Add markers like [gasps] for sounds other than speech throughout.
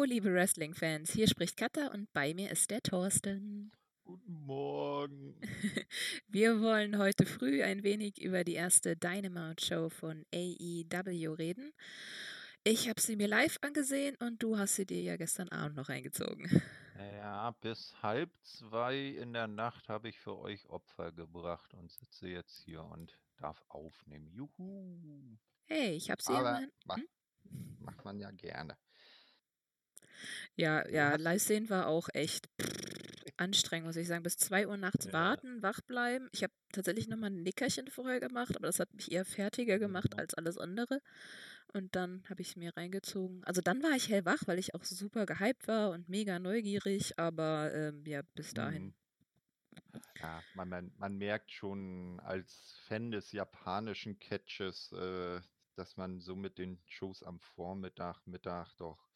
Hallo, liebe Wrestling-Fans. Hier spricht Katha und bei mir ist der Thorsten. Guten Morgen. [laughs] Wir wollen heute früh ein wenig über die erste Dynamite-Show von AEW reden. Ich habe sie mir live angesehen und du hast sie dir ja gestern Abend noch reingezogen. Ja, bis halb zwei in der Nacht habe ich für euch Opfer gebracht und sitze jetzt hier und darf aufnehmen. Juhu. Hey, ich habe sie Aber immerhin. mach, Hm? macht man ja gerne. Ja, ja, live sehen war auch echt anstrengend, muss ich sagen. Bis 2 Uhr nachts ja, warten, wach bleiben. Ich habe tatsächlich nochmal ein Nickerchen vorher gemacht, aber das hat mich eher fertiger gemacht mhm, als alles andere. Und dann habe ich es mir reingezogen. Also dann war ich hellwach, weil ich auch super gehypt war und mega neugierig, aber ähm, ja, bis dahin. mhm. Ja, man, man, man merkt schon als Fan des japanischen Catches, äh, dass man so mit den Shows am Vormittag, Mittag doch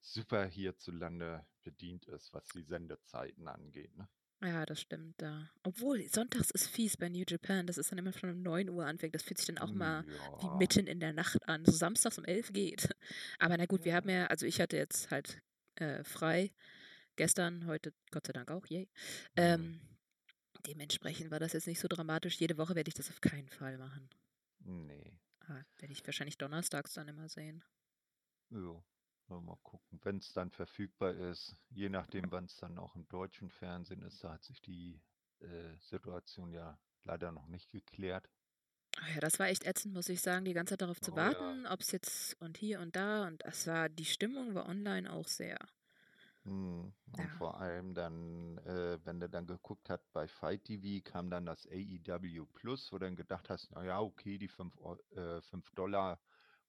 super hierzulande bedient ist, was die Sendezeiten angeht. Ne? Ja, das stimmt da. Obwohl, sonntags ist fies bei New Japan. Das ist dann immer schon um 9 Uhr anfängt. Das fühlt sich dann auch mal wie Ja, mitten in der Nacht an. So samstags um 11 geht. [laughs] Aber na gut, wir haben ja. ja, also ich hatte jetzt halt äh, frei. Gestern, heute Gott sei Dank auch, yay. Mhm. Ähm, dementsprechend war das jetzt nicht so dramatisch. Jede Woche werde ich das auf keinen Fall machen. Nee. Ah, werde ich wahrscheinlich donnerstags dann immer sehen. Ja. Mal gucken, wenn es dann verfügbar ist. Je nachdem, wann es dann auch im deutschen Fernsehen ist, da hat sich die äh, Situation ja leider noch nicht geklärt. Ah ja, das war echt ätzend, muss ich sagen, die ganze Zeit darauf zu Oh ja. warten, ob es jetzt und hier und da und das war, die Stimmung war online auch sehr, Hm, Und ja. vor allem dann, äh, wenn du dann geguckt hast bei Fight TV, kam dann das AEW Plus, wo du dann gedacht hast, naja, okay, die 5 äh, 5 Dollar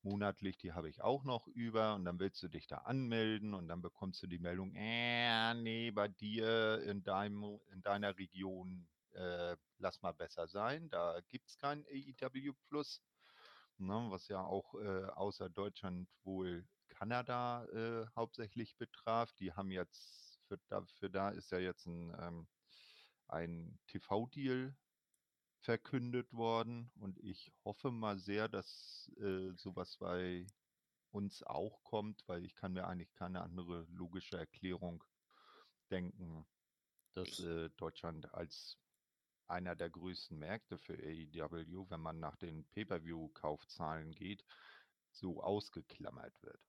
monatlich, die habe ich auch noch über und dann willst du dich da anmelden und dann bekommst du die Meldung, äh, nee, bei dir in deinem, in deiner Region, äh, lass mal besser sein, da gibt es kein AEW Plus, ne, was ja auch äh, außer Deutschland wohl Kanada äh, hauptsächlich betraf. Die haben jetzt, für da, für da ist ja jetzt ein, ähm, ein TV-Deal verkündet worden und ich hoffe mal sehr, dass äh, sowas bei uns auch kommt, weil ich kann mir eigentlich keine andere logische Erklärung denken, dass äh, Deutschland als einer der größten Märkte für AEW, wenn man nach den Pay-per-view-Kaufzahlen geht, so ausgeklammert wird.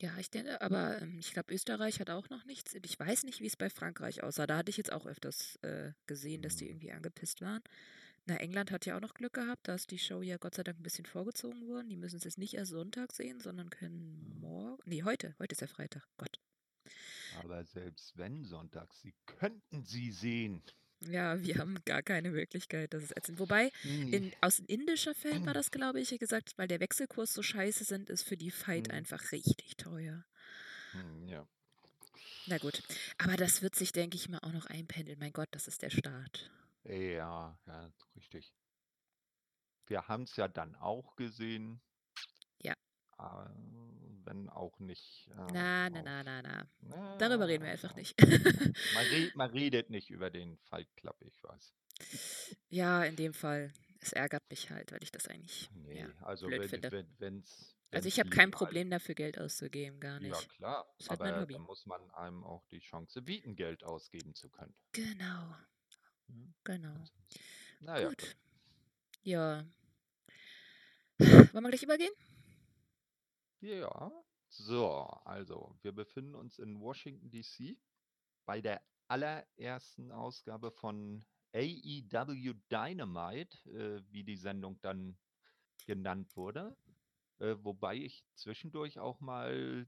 ja, ich denke, aber ähm, ich glaube, Österreich hat auch noch nichts. Ich weiß nicht, wie es bei Frankreich aussah. Da hatte ich jetzt auch öfters äh, gesehen, dass die Hm, irgendwie angepisst waren. Na, England hat ja auch noch Glück gehabt, da ist die Show ja Gott sei Dank ein bisschen vorgezogen worden. Die müssen es jetzt nicht erst Sonntag sehen, sondern können hm. morgen. Nee, heute. Heute ist ja Freitag. Gott. Aber selbst wenn Sonntag, Sie könnten sie sehen. Ja, wir haben gar keine Möglichkeit, das ist ätzend. Wobei, Nee. in, aus indischer Feld war das, glaube ich, gesagt, weil der Wechselkurs so scheiße sind, ist für die Fight Hm, einfach richtig teuer. hm, ja. Na gut, aber das wird sich, denke ich mal, auch noch einpendeln. Mein Gott, das ist der Start. Ja, ja, richtig. Wir haben es ja dann auch gesehen, Ja. äh, wenn auch nicht äh, Na, na, auf. na, na, na. Darüber reden wir einfach na. nicht. Man, re man redet nicht über den Fight Club, ich weiß. ja, in dem Fall. Es ärgert mich halt, weil ich das eigentlich, ja, Nee, also blöd wenn finde. wenn wenn's Also ich wenn's habe kein legal Problem dafür, Geld auszugeben, gar Ja nicht. klar, Ist halt mein aber Hobby. dann muss man einem auch die Chance bieten, Geld ausgeben zu können. Genau, genau. ansonsten. Na ja, Gut. gut. Ja. Wollen wir gleich übergehen? Ja, so, also wir befinden uns in Washington DC bei der allerersten Ausgabe von AEW Dynamite, äh, wie die Sendung dann genannt wurde. Äh, wobei ich zwischendurch auch mal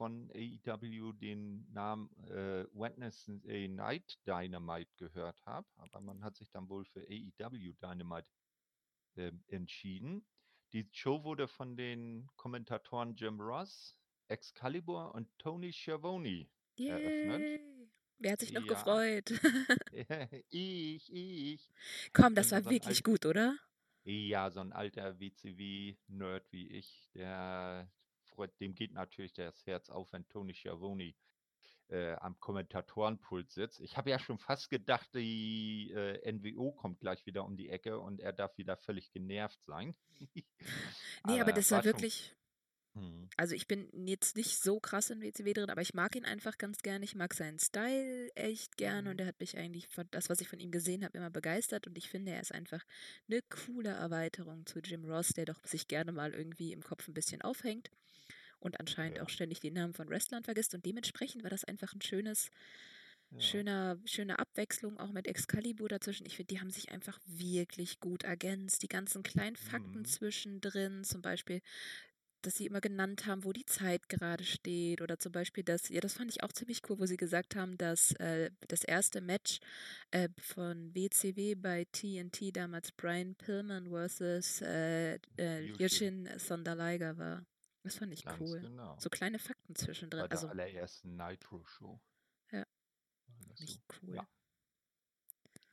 von AEW den Namen äh, Wednesday Night Dynamite gehört habe, aber man hat sich dann wohl für AEW Dynamite ähm, entschieden. Die Show wurde von den Kommentatoren Jim Ross, Excalibur und Tony Schiavone eröffnet. Yay. Wer hat sich noch Ja, gefreut? [laughs] [laughs] ich, ich. Komm, das Wenn war so wirklich alt, gut, oder? ja, so ein alter WCW-Nerd wie ich, der dem geht natürlich das Herz auf, wenn Tony Schiavone äh, am Kommentatorenpult sitzt. Ich habe ja schon fast gedacht, die äh, NWO kommt gleich wieder um die Ecke und er darf wieder völlig genervt sein. [laughs] Nee, aber Aber das war war wirklich, Mhm. Also ich bin jetzt nicht so krass in WCW drin, aber ich mag ihn einfach ganz gerne. Ich mag seinen Style echt gerne und Mhm. er hat mich eigentlich von das, was ich von ihm gesehen habe, immer begeistert und ich finde, er ist einfach eine coole Erweiterung zu Jim Ross, der doch sich gerne mal irgendwie im Kopf ein bisschen aufhängt und anscheinend Ja, auch ständig die Namen von Wrestlern vergisst und dementsprechend war das einfach ein schönes ja. schöner schöne Abwechslung auch mit Excalibur dazwischen. Ich finde, die haben sich einfach wirklich gut ergänzt. Die ganzen kleinen Fakten Mhm. zwischendrin, zum Beispiel dass sie immer genannt haben, wo die Zeit gerade steht. Oder zum Beispiel das, ja, das fand ich auch ziemlich cool, wo sie gesagt haben, dass äh, das erste Match äh, von WCW bei TNT damals Brian Pillman versus äh, äh, Yushin. Sonderleiger war. Das fand ich Ganz cool. genau. So kleine Fakten Bei zwischendrin. der Also, allerersten Nitro-Show. Ja. ich so. cool. Ja.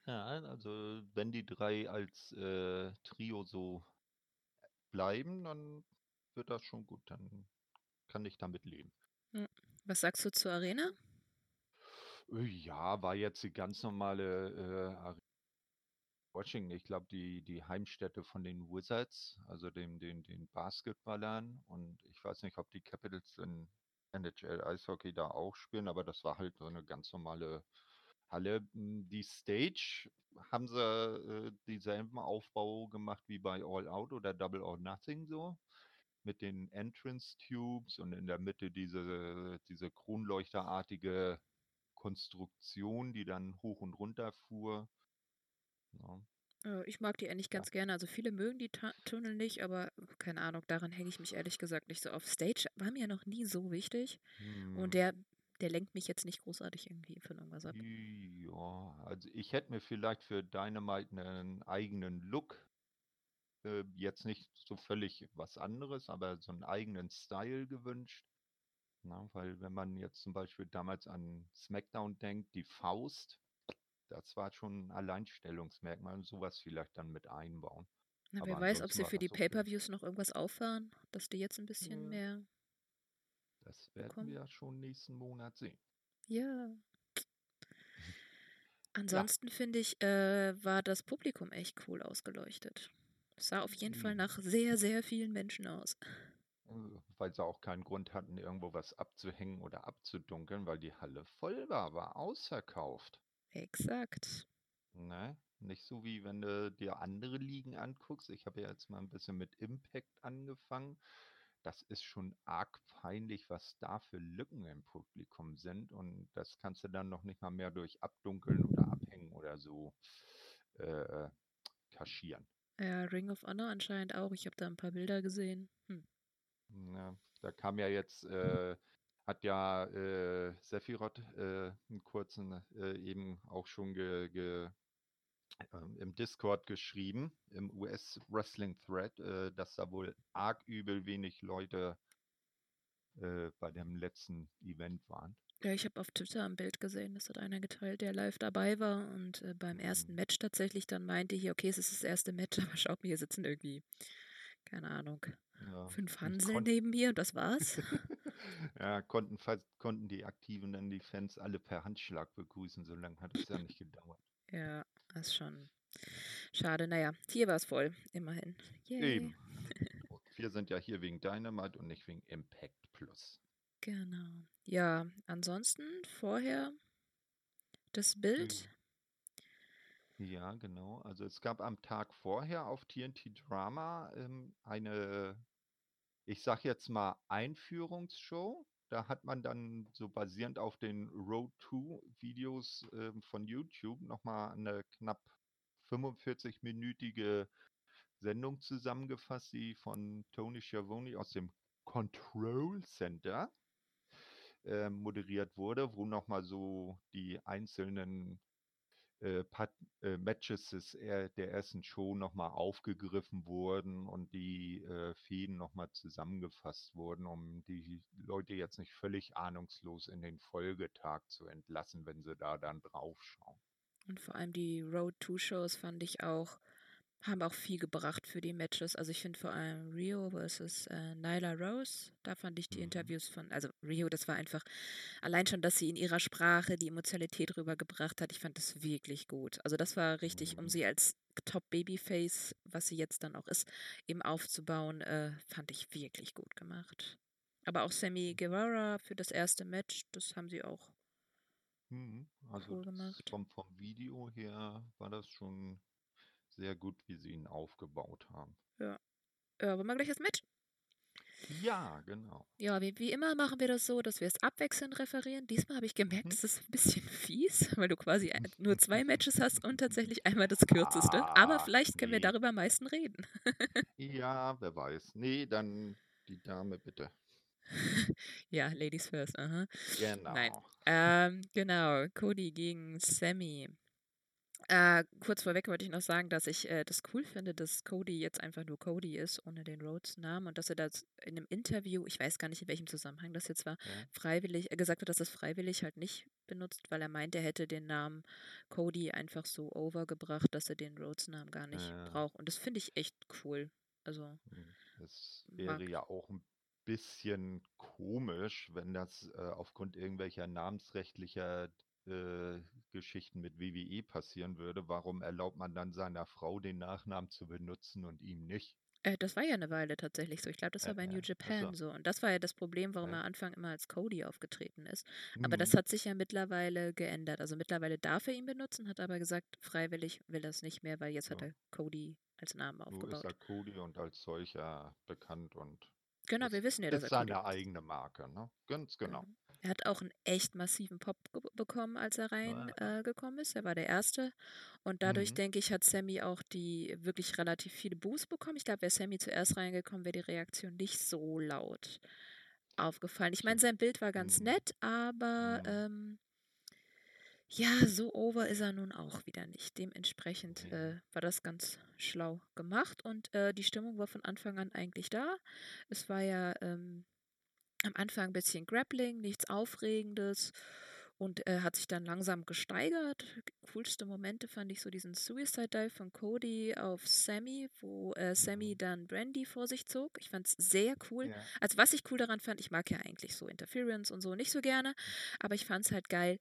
Ja, also wenn die drei als äh, Trio so bleiben, dann wird das schon gut. Dann kann ich damit leben. Was sagst du zur Arena? Äh, Ja, war jetzt die ganz normale äh, Arena Washington. Ich glaube, die, die Heimstätte von den Wizards, also dem, den, den Basketballern. Und ich weiß nicht, ob die Capitals in NHL Eishockey da auch spielen, aber das war halt so eine ganz normale Halle. M, Die Stage haben sie äh, denselben Aufbau gemacht wie bei All Out oder Double or Nothing so. Mit den Entrance Tubes und in der Mitte diese, diese kronleuchterartige Konstruktion, die dann hoch und runter fuhr. Ja. Äh, Ich mag die eigentlich Ja. ganz gerne. Also viele mögen die Ta Tunnel nicht, aber keine Ahnung, daran hänge ich mich ehrlich gesagt nicht so auf. Stage war mir noch nie so wichtig Hm. und der, der lenkt mich jetzt nicht großartig irgendwie von irgendwas ab. Ja, also ich hätte mir vielleicht für Dynamite einen eigenen Look, äh, jetzt nicht so völlig was anderes, aber so einen eigenen Style gewünscht. Na, weil wenn man jetzt zum Beispiel damals an SmackDown denkt, die Faust, das war schon ein Alleinstellungsmerkmal und sowas vielleicht dann mit einbauen. Na, Aber wer weiß, ob sie für die. Pay-Per-Views noch irgendwas auffahren, dass die jetzt ein bisschen Ja. mehr Das werden bekommen. wir ja schon nächsten Monat sehen. Ja. [laughs] Ansonsten finde ich, äh, war das Publikum echt cool ausgeleuchtet. Es sah auf jeden Fall Mhm. nach sehr, sehr vielen Menschen aus. Äh, Weil sie auch keinen Grund hatten, irgendwo was abzuhängen oder abzudunkeln, weil die Halle voll war, war ausverkauft. Exakt. Ne? Nicht so wie wenn du dir andere Ligen anguckst. Ich habe ja jetzt mal ein bisschen mit Impact angefangen. Das ist schon arg peinlich, was da für Lücken im Publikum sind. Und das kannst du dann noch nicht mal mehr durch Abdunkeln oder Abhängen oder so äh, kaschieren. Ja, Ring of Honor anscheinend auch. Ich habe da ein paar Bilder gesehen. Hm. Ja, da kam ja jetzt, äh, hat ja äh, Sephiroth äh, einen kurzen äh, eben auch schon ge, ge, ähm, im Discord geschrieben, im US-Wrestling-Thread, äh, dass da wohl arg übel wenig Leute äh, bei dem letzten Event waren. Ja, ich habe auf Twitter ein Bild gesehen, das hat einer geteilt, der live dabei war und äh, beim ersten Mhm. Match tatsächlich dann meinte hier, okay, es ist das erste Match, [laughs] aber schaut mir, hier sitzen irgendwie, keine Ahnung, Ja, fünf Hanseln kon neben mir und das war's. [laughs] [laughs] ja, konnten, fast, konnten die Aktiven dann die Fans alle per Handschlag begrüßen, so lange hat es ja nicht gedauert. ja, das ist schon schade. Naja, hier war es voll, immerhin. Yay. Eben. Wir sind ja hier wegen Dynamite und nicht wegen Impact Plus. Genau. Ja, ansonsten vorher das Bild. Ja, genau. Also es gab am Tag vorher auf TNT Drama ähm, eine, ich sag jetzt mal, Einführungsshow. Da hat man dann so basierend auf den Road 2 Videos ähm, von YouTube nochmal eine knapp 45-minütige Sendung zusammengefasst, die von Tony Schiavone aus dem Control Center äh, moderiert wurde, wo nochmal so die einzelnen äh, Part, äh, Matches er, der ersten Show nochmal aufgegriffen wurden und die äh, Fäden nochmal zusammengefasst wurden, um die Leute jetzt nicht völlig ahnungslos in den Folgetag zu entlassen, wenn sie da dann draufschauen. Und vor allem die Road 2 Shows fand ich auch haben auch viel gebracht für die Matches. Also ich finde vor allem Rio versus äh, Nyla Rose, da fand ich die Mhm. Interviews von, also Rio, das war einfach allein schon, dass sie in ihrer Sprache die Emotionalität rübergebracht hat. Ich fand das wirklich gut. Also das war richtig, um Mhm. sie als Top Babyface, was sie jetzt dann auch ist, eben aufzubauen, äh, fand ich wirklich gut gemacht. Aber auch Sammy Guevara für das erste Match, das haben sie auch Mhm. Also cool vom, vom Video her war das schon sehr gut, wie sie ihn aufgebaut haben. Ja. Ja, wollen wir gleich das Match? Ja, genau. Ja, wie, wie immer machen wir das so, dass wir es abwechselnd referieren. Diesmal habe ich gemerkt, Mhm. das ist ein bisschen [laughs] fies, weil du quasi nur [laughs] zwei Matches hast und tatsächlich einmal das kürzeste. Aber Ah, vielleicht können wir nee. darüber am meisten reden. [laughs] Ja, wer weiß. Nee, dann die Dame bitte. Ja, Ladies first. Aha. Nein. Genau. Ähm, genau, Cody gegen Sammy. Äh, kurz vorweg wollte ich noch sagen, dass ich äh, das cool finde, dass Cody jetzt einfach nur Cody ist, ohne den Rhodes-Namen und dass er das in einem Interview, ich weiß gar nicht, in welchem Zusammenhang das jetzt war, Ja. freiwillig, er gesagt hat, dass er es freiwillig halt nicht benutzt, weil er meint, er hätte den Namen Cody einfach so overgebracht, dass er den Rhodes-Namen gar nicht Ja. braucht. Und das finde ich echt cool. Also, Hm, Es mag. wäre ja auch ein bisschen komisch, wenn das äh, aufgrund irgendwelcher namensrechtlicher äh, Geschichten mit WWE passieren würde. Warum erlaubt man dann seiner Frau den Nachnamen zu benutzen und ihm nicht? Äh, das war ja eine Weile tatsächlich so. Ich glaube, das Äh, war bei New äh, Japan so. Und das war ja das Problem, warum er am Anfang immer als Cody aufgetreten ist. Aber das Mhm. hat sich ja mittlerweile geändert. Also mittlerweile darf er ihn benutzen, hat aber gesagt, freiwillig will er es nicht mehr, weil jetzt hat Ja. er Cody als Namen ist aufgebaut. er Cody und als solcher bekannt und Genau, wir ist, wissen ja, dass ist er Cody seine ist. eigene Marke, ne? Ganz genau. Genau. Er hat auch einen echt massiven Pop bekommen, als er reingekommen ist. Er war der Erste. Und dadurch, Mhm. denke ich, hat Sammy auch die wirklich relativ viele Boos bekommen. Ich glaube, wäre Sammy zuerst reingekommen, wäre die Reaktion nicht so laut aufgefallen. Ich meine, sein Bild war ganz Mhm. nett, aber Mhm. ähm, ja, so over ist er nun auch wieder nicht. Dementsprechend äh, war das ganz schlau gemacht und äh, die Stimmung war von Anfang an eigentlich da. Es war ja ähm, am Anfang ein bisschen Grappling, nichts Aufregendes und äh, hat sich dann langsam gesteigert. Coolste Momente fand ich so diesen Suicide Dive von Cody auf Sammy, wo äh, Sammy Mhm. dann Brandy vor sich zog. Ich fand es sehr cool. Ja. Also was ich cool daran fand, ich mag ja eigentlich so Interference und so nicht so gerne, aber ich fand es halt geil,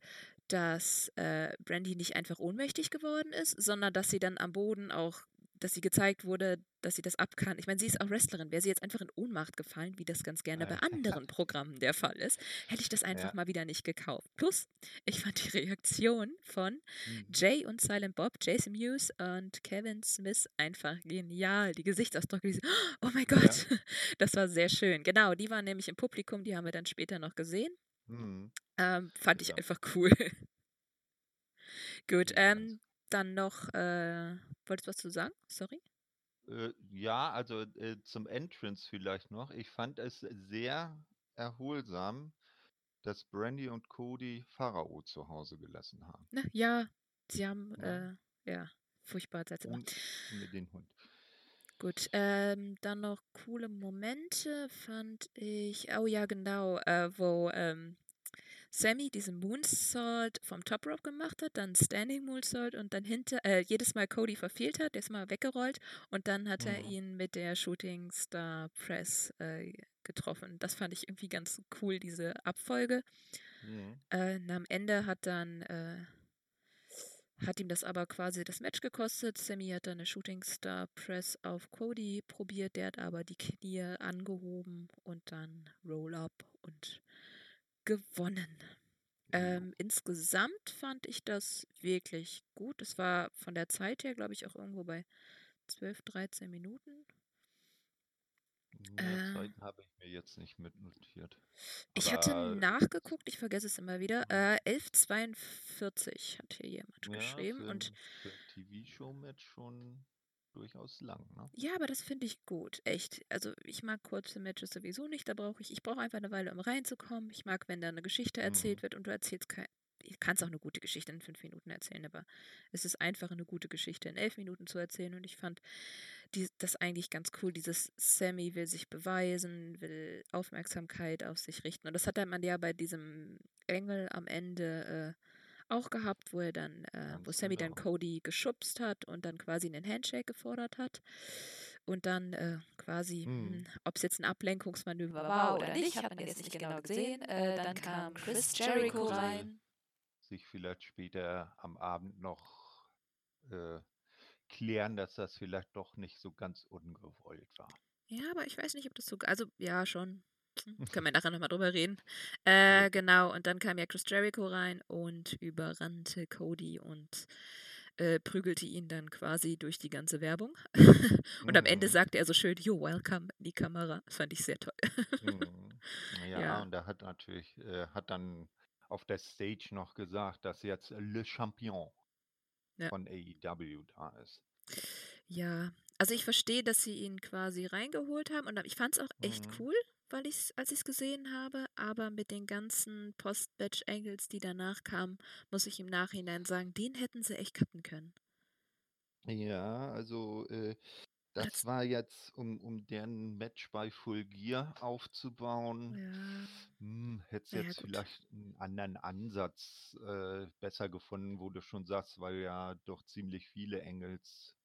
dass äh, Brandy nicht einfach ohnmächtig geworden ist, sondern dass sie dann am Boden auch, dass sie gezeigt wurde, dass sie das ab kann. Ich meine, sie ist auch Wrestlerin. Wäre sie jetzt einfach in Ohnmacht gefallen, wie das ganz gerne bei anderen Programmen der Fall ist, hätte ich das einfach Ja. mal wieder nicht gekauft. Plus, ich fand die Reaktion von Mhm. Jay und Silent Bob, Jason Mewes und Kevin Smith einfach genial. Die Gesichtsausdrücke, die so, [gasps] oh mein Ja. Gott, [laughs] das war sehr schön. Genau, die waren nämlich im Publikum, die haben wir dann später noch gesehen. Mhm. Ähm, fand ich Ja. einfach cool. [laughs] Gut, Ja, ganz ähm, dann noch, äh, wolltest du was zu sagen? Sorry? Äh, ja, also äh, zum Entrance vielleicht noch. Ich fand es sehr erholsam, dass Brandy und Cody Pharao zu Hause gelassen haben. Na, ja, sie haben, Ja. äh, ja, furchtbar gemacht. ohne den Hund. Gut, ähm, dann noch coole Momente fand ich. Oh ja, genau, äh, wo ähm, Sammy diesen Moonsault vom Top Rope gemacht hat, dann Standing Moonsault und dann hinter, äh, jedes Mal Cody verfehlt hat, der ist mal weggerollt und dann hat er Mhm. ihn mit der Shooting Star Press äh, getroffen. Das fand ich irgendwie ganz cool, diese Abfolge. Mhm. Äh, am Ende hat dann äh, hat ihm das aber quasi das Match gekostet. Sammy hat dann eine Shooting Star Press auf Cody probiert, der hat aber die Knie angehoben und dann Roll-Up und gewonnen. Ähm, insgesamt fand ich das wirklich gut. Es war von der Zeit her, glaube ich, auch irgendwo bei 12, 13 Minuten. Ja, Äh, Zeiten habe ich mir jetzt nicht mitnotiert. ich hatte nachgeguckt, ich vergesse es immer wieder. mhm. Äh, 11,42 hat hier jemand ja, geschrieben. Und TV-Show-Match schon durchaus lang, ne? ja, aber das finde ich gut, echt. Also ich mag kurze Matches sowieso nicht. Da brauche ich, ich brauche einfach eine Weile, um reinzukommen. Ich mag, wenn da eine Geschichte erzählt Mhm. wird und du erzählst kein. Du kannst auch eine gute Geschichte in fünf Minuten erzählen, aber es ist einfacher, eine gute Geschichte in elf Minuten zu erzählen. Und ich fand die, das eigentlich ganz cool. Dieses Sammy will sich beweisen, will Aufmerksamkeit auf sich richten. Und das hat man ja bei diesem Engel am Ende äh, auch gehabt, wo er dann, äh, wo Sammy dann genau. Cody geschubst hat und dann quasi einen Handshake gefordert hat. Und dann äh, quasi, Mhm. ob es jetzt ein Ablenkungsmanöver war oder nicht, hat man jetzt nicht genau gesehen. Äh, dann kam Chris Jericho rein. Sich vielleicht später am Abend noch äh, klären, dass das vielleicht doch nicht so ganz ungewollt war. Ja, aber ich weiß nicht, ob das so. Also, ja, schon. Hm, Können wir nachher nochmal drüber reden. Äh, genau, und dann kam ja Chris Jericho rein und überrannte Cody und äh, prügelte ihn dann quasi durch die ganze Werbung. [laughs] und am Ende Mhm. sagte er so schön, You're welcome in die Kamera. Das fand ich sehr toll. Mhm. [laughs] Ja, Ja. und er hat natürlich, äh, hat dann auf der Stage noch gesagt, dass jetzt Le Champion Ja. von AEW da ist. Ja, also ich verstehe, dass sie ihn quasi reingeholt haben und ich fand es auch echt Mhm. cool, weil ich's, als ich es gesehen habe, aber mit den ganzen Post-Batch-Angles, die danach kamen, muss ich im Nachhinein sagen, den hätten sie echt cutten können. Ja, also äh, das Das- war jetzt, um, um deren Match bei Full Gear aufzubauen, Ja, hm, hätte ja, jetzt gut. vielleicht einen anderen Ansatz äh, besser gefunden, wo du schon sagst, weil ja doch ziemlich viele Engels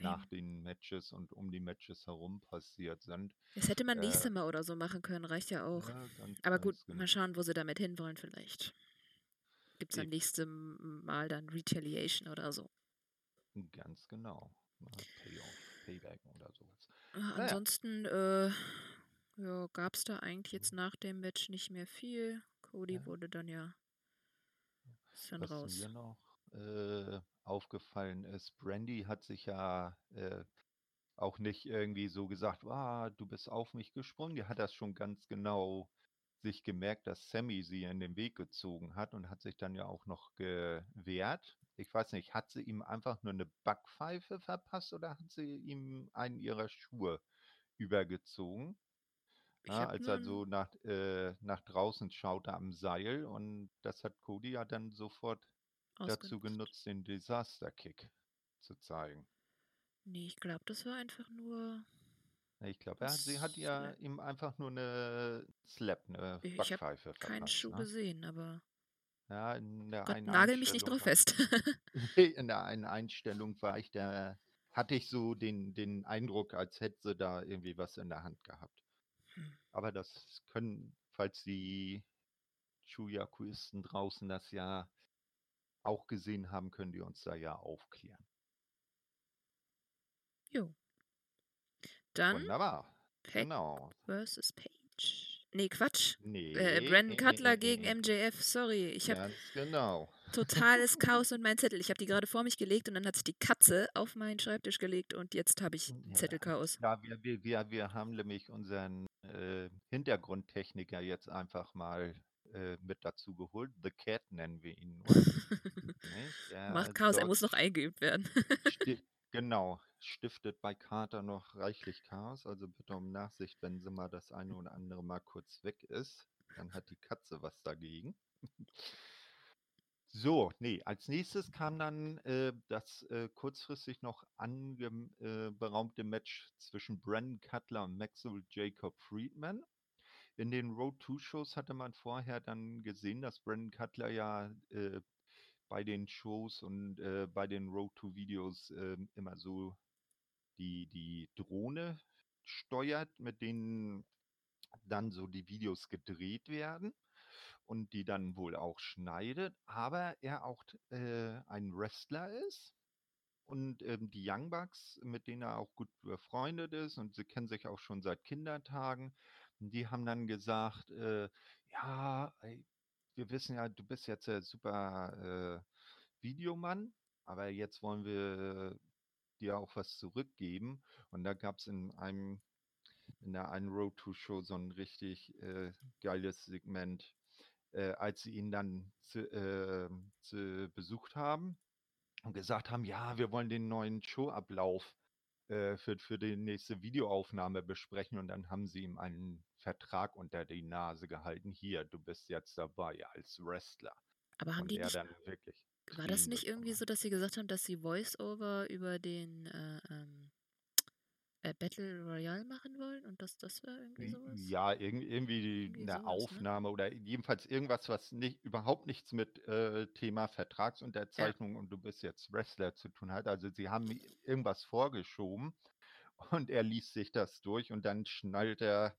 nach den Matches und um die Matches herum passiert sind. Das hätte man Äh, nächstes Mal oder so machen können, reicht ja auch. Ja, ganz, Aber gut, genau. mal schauen, wo sie damit hinwollen vielleicht. Gibt es am nächsten Mal dann Retaliation oder so. Ganz genau. Payoff, Payback oder sowas. Naja. Ansonsten äh, ja, gab es da eigentlich jetzt nach dem Match nicht mehr viel. Cody Ja. wurde dann ja ist dann Was raus. mir noch äh, aufgefallen ist, Brandy hat sich ja äh, auch nicht irgendwie so gesagt, ah, du bist auf mich gesprungen. Die hat das schon ganz genau sich gemerkt, dass Sammy sie in den Weg gezogen hat und hat sich dann ja auch noch gewehrt. Ich weiß nicht, hat sie ihm einfach nur eine Backpfeife verpasst oder hat sie ihm einen ihrer Schuhe übergezogen? Ja, als er so nach, äh, nach draußen schaute am Seil und das hat Cody ja dann sofort dazu genutzt, den Disaster Kick zu zeigen. Nee, ich glaube, das war einfach nur. Ja, Ich glaube, hat, sie hat ja ihm einfach nur eine Slap, eine Ich habe Backpfeife keinen verpasst. Schuh Ne? gesehen, aber Ja, in der Gott, einen nagel mich nicht drauf fest. [laughs] in der einen Einstellung war ich da, hatte ich so den, den Eindruck, als hätte sie da irgendwie was in der Hand gehabt. Hm. Aber das können, falls die Chuyakuisten draußen das ja auch gesehen haben, können die uns da ja aufklären. jo. Dann Wunderbar. Pack Genau. versus Page. Nee, Quatsch. Nee, Äh, nee, Brandon nee, Cutler nee, gegen nee. MJF, sorry. Ich habe Ganz genau. totales [laughs] Chaos und mein Zettel. Ich habe die gerade vor mich gelegt und dann hat sich die Katze auf meinen Schreibtisch gelegt und jetzt habe ich Zettelchaos. Ja, wir, wir, wir, wir haben nämlich unseren äh, Hintergrundtechniker jetzt einfach mal äh, mit dazu geholt. The Cat nennen wir ihn [laughs] Macht Chaos, er muss noch eingeübt werden. sti [laughs] genau, stiftet bei Carter noch reichlich Chaos. Also bitte um Nachsicht, wenn sie mal das eine oder andere Mal kurz weg ist. Dann hat die Katze was dagegen. So, nee, als nächstes kam dann äh, das äh, kurzfristig noch angeberaumte äh, Match zwischen Brandon Cutler und Maxwell Jacob Friedman. In den Road 2 Shows hatte man vorher dann gesehen, dass Brandon Cutler ja äh, bei den Shows und äh, bei den Road 2 Videos äh, immer so die, die Drohne steuert, mit denen dann so die Videos gedreht werden und die dann wohl auch schneidet, aber er auch äh, ein Wrestler ist und ähm, die Young Bucks, mit denen er auch gut befreundet ist und sie kennen sich auch schon seit Kindertagen, die haben dann gesagt, äh, ja, ey, wir wissen ja, du bist jetzt der super äh, Videomann, aber jetzt wollen wir dir auch was zurückgeben. Und da gab es in einem in der einen Road to Show so ein richtig äh, geiles Segment, äh, als sie ihn dann zu, äh, zu besucht haben und gesagt haben, ja, wir wollen den neuen Showablauf äh, für, für die nächste Videoaufnahme besprechen und dann haben sie ihm einen Vertrag unter die Nase gehalten. Hier, du bist jetzt dabei als Wrestler. Aber haben Und die nicht, dann wirklich war das nicht irgendwie so, dass sie gesagt haben, dass sie Voice-Over über den äh, ähm, äh, Battle Royale machen wollen und das, das war irgendwie sowas? Ja, irg irgendwie Irgendwie eine sowas, ne? Aufnahme oder jedenfalls irgendwas, was nicht, überhaupt nichts mit äh, Thema Ja. Vertragsunterzeichnung und du bist jetzt Wrestler zu tun hat. Also sie haben irgendwas vorgeschoben [laughs] und er liest sich das durch und dann schnallt er,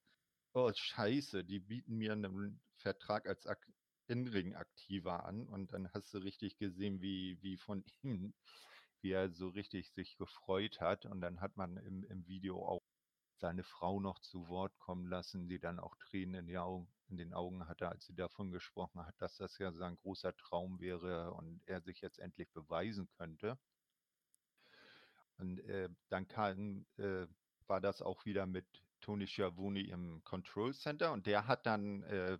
oh scheiße, die bieten mir einen Vertrag als Ak In-Ring-Aktiver an und dann hast du richtig gesehen, wie, wie von [laughs] ihm, wie er so richtig sich gefreut hat und dann hat man im, im Video auch seine Frau noch zu Wort kommen lassen, die dann auch Tränen in, die Augen, in den Augen hatte, als sie davon gesprochen hat, dass das ja sein großer Traum wäre und er sich jetzt endlich beweisen könnte. Und äh, dann kam, äh, war das auch wieder mit Tony Schiavone im Control Center und der hat dann äh,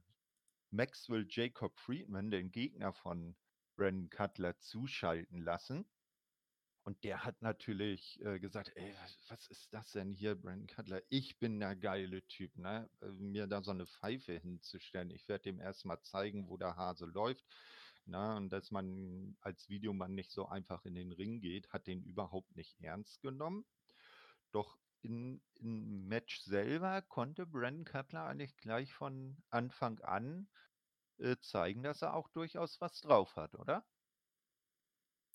Maxwell Jacob Friedman, den Gegner von Brandon Cutler, zuschalten lassen. Und der hat natürlich äh, gesagt, ey, was- ist das denn hier, Brandon Cutler? Ich bin der geile Typ, ne? Äh, Mir da so eine Pfeife hinzustellen. Ich werde dem erstmal zeigen, wo der Hase läuft. Na, und dass man als Videomann nicht so einfach in den Ring geht, hat den überhaupt nicht ernst genommen. Doch in, im Match selber konnte Brandon Cutler eigentlich gleich von Anfang an äh, zeigen, dass er auch durchaus was drauf hat, oder?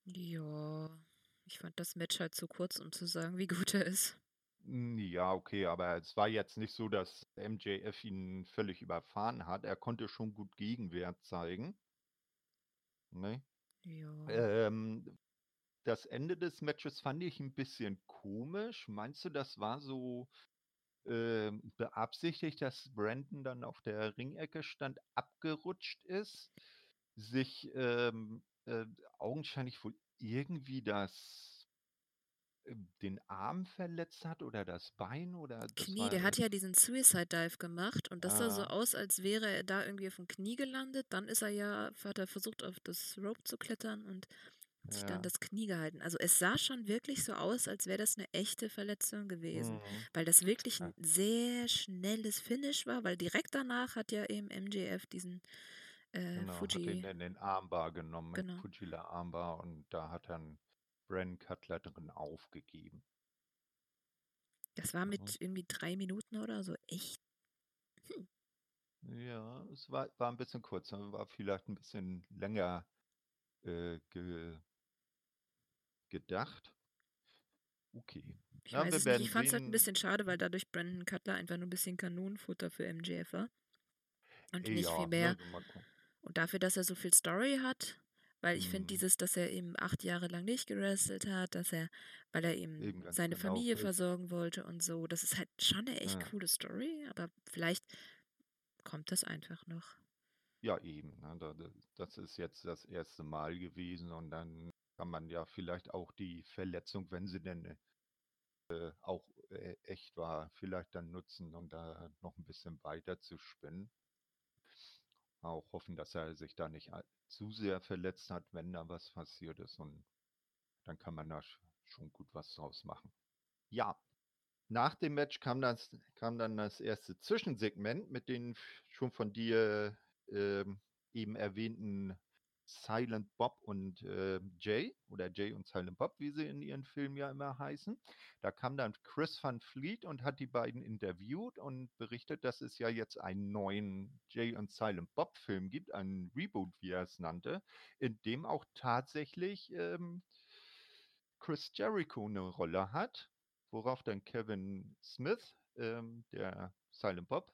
Ja, ich fand das Match halt zu kurz, um zu sagen, wie gut er ist. Ja, okay, aber es war jetzt nicht so, dass MJF ihn völlig überfahren hat. Er konnte schon gut Gegenwehr zeigen. Ne? Ja. Ähm, das Ende des Matches fand ich ein bisschen komisch. Meinst du, das war so ähm, beabsichtigt, dass Brandon dann auf der Ringecke stand, abgerutscht ist, sich ähm, äh, augenscheinlich wohl irgendwie das äh, den Arm verletzt hat oder das Bein oder das Knie, der hat ja diesen Suicide Dive gemacht und das sah so Ah. aus, als wäre er da irgendwie auf dem Knie gelandet. Dann ist er ja, hat er versucht, auf das Rope zu klettern und hat sich Ja. dann das Knie gehalten. Also es sah schon wirklich so aus, als wäre das eine echte Verletzung gewesen, Mhm. weil das wirklich Ja. ein sehr schnelles Finish war, weil direkt danach hat ja eben MJF diesen äh, Genau, hat Fuji, in den Armbar genommen, mit genau. Fujila Armbar und da hat dann Brandon Cutler drin aufgegeben. Das war mit irgendwie drei Minuten oder so echt. Hm. Ja, es war, war ein bisschen kurz, ne, war vielleicht ein bisschen länger äh, ge, gedacht. Okay. Ich Na, weiß wir es nicht, werden ich fand es halt ein bisschen schade, weil dadurch Brandon Cutler einfach nur ein bisschen Kanonenfutter für MJF war und Äh, nicht viel Ja, mehr. ne, mal gucken. Und dafür, dass er so viel Story hat, weil ich finde Mhm. dieses, dass er eben acht Jahre lang nicht gerestelt hat, dass er, weil er eben Eben seine genau. Familie Äh, versorgen wollte und so, das ist halt schon eine echt ja. coole Story, aber vielleicht kommt das einfach noch. Ja, eben. Ne, da, da, das ist jetzt das erste Mal gewesen und dann kann man ja vielleicht auch die Verletzung, wenn sie denn äh, auch äh, echt war, vielleicht dann nutzen, um da noch ein bisschen weiter zu spinnen. Auch hoffen, dass er sich da nicht zu sehr verletzt hat, wenn da was passiert ist und dann kann man da sch- schon gut was draus machen. Ja, nach dem Match kam, das, kam dann das erste Zwischensegment mit den schon von dir ähm, eben erwähnten Silent Bob und äh, Jay oder Jay und Silent Bob, wie sie in ihren Filmen ja immer heißen. Da kam dann Chris Van Fleet und hat die beiden interviewt und berichtet, dass es ja jetzt einen neuen Jay und Silent Bob Film gibt, einen Reboot, wie er es nannte, in dem auch tatsächlich ähm, Chris Jericho eine Rolle hat, worauf dann Kevin Smith, ähm, der Silent Bob,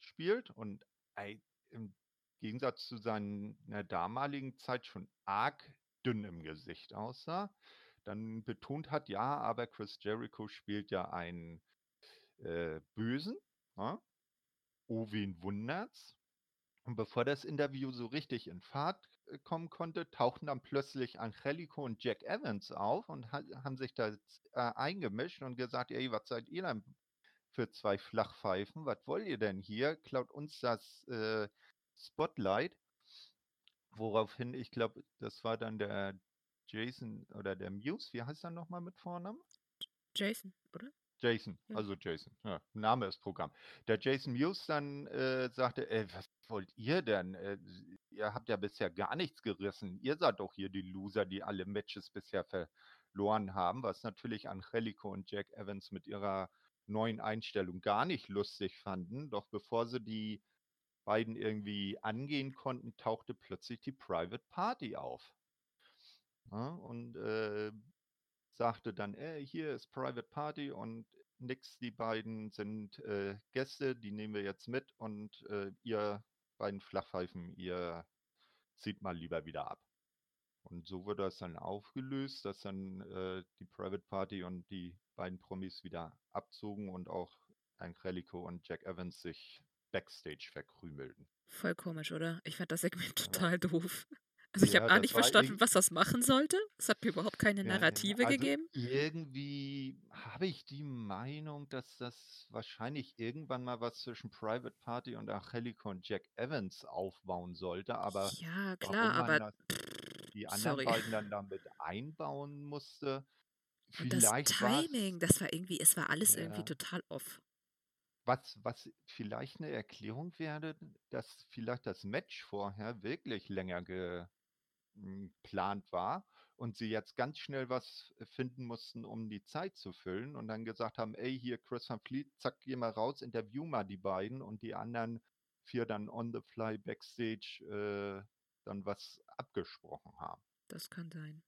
spielt und ei- im Gegensatz zu seiner damaligen Zeit schon arg dünn im Gesicht aussah. Dann betont hat, ja, aber Chris Jericho spielt ja einen äh, Bösen. Ja? Oh, wen wundert's? Und bevor das Interview so richtig in Fahrt äh, kommen konnte, tauchten dann plötzlich Angelico und Jack Evans auf und ha haben sich da äh, eingemischt und gesagt, ey, was seid ihr denn für zwei Flachpfeifen? Was wollt ihr denn hier? Klaut uns das äh, Spotlight. Woraufhin, ich glaube, das war dann der Jason oder der Muse, wie heißt er nochmal mit Vornamen? Jason, oder? Jason, Ja. also Jason, ja, Name ist Programm. Der Jason Muse dann äh, sagte, ey, was wollt ihr denn? Äh, ihr habt ja bisher gar nichts gerissen. Ihr seid doch hier die Loser, die alle Matches bisher ver verloren haben, was natürlich Angelico und Jack Evans mit ihrer neuen Einstellung gar nicht lustig fanden. Doch bevor sie die beiden irgendwie angehen konnten, tauchte plötzlich die Private Party auf. Ja, und äh, sagte dann, äh, hier ist Private Party und nix, die beiden sind äh, Gäste, die nehmen wir jetzt mit und äh, ihr beiden Flachpfeifen, ihr zieht mal lieber wieder ab. Und so wurde das dann aufgelöst, dass dann äh, die Private Party und die beiden Promis wieder abzogen und auch Angelico und Jack Evans sich backstage verkrümelten. Voll komisch, oder? Ich fand das Segment [laughs] total doof. Also ich ja, habe auch nicht verstanden, was das machen sollte. Es hat mir überhaupt keine Narrative ja, also gegeben. Irgendwie habe ich die Meinung, dass das wahrscheinlich irgendwann mal was zwischen Private Party und Angelico und Jack Evans aufbauen sollte. Aber ja, klar, aber die anderen sorry. beiden dann damit einbauen musste. Und das Timing, das war irgendwie, es war alles ja. irgendwie total off. Was, was vielleicht eine Erklärung wäre, dass vielleicht das Match vorher wirklich länger geplant war und sie jetzt ganz schnell was finden mussten, um die Zeit zu füllen und dann gesagt haben, ey, hier Chris Van Fleet, zack, geh mal raus, interview mal die beiden und die anderen vier dann on the fly backstage äh, dann was abgesprochen haben. Das kann sein.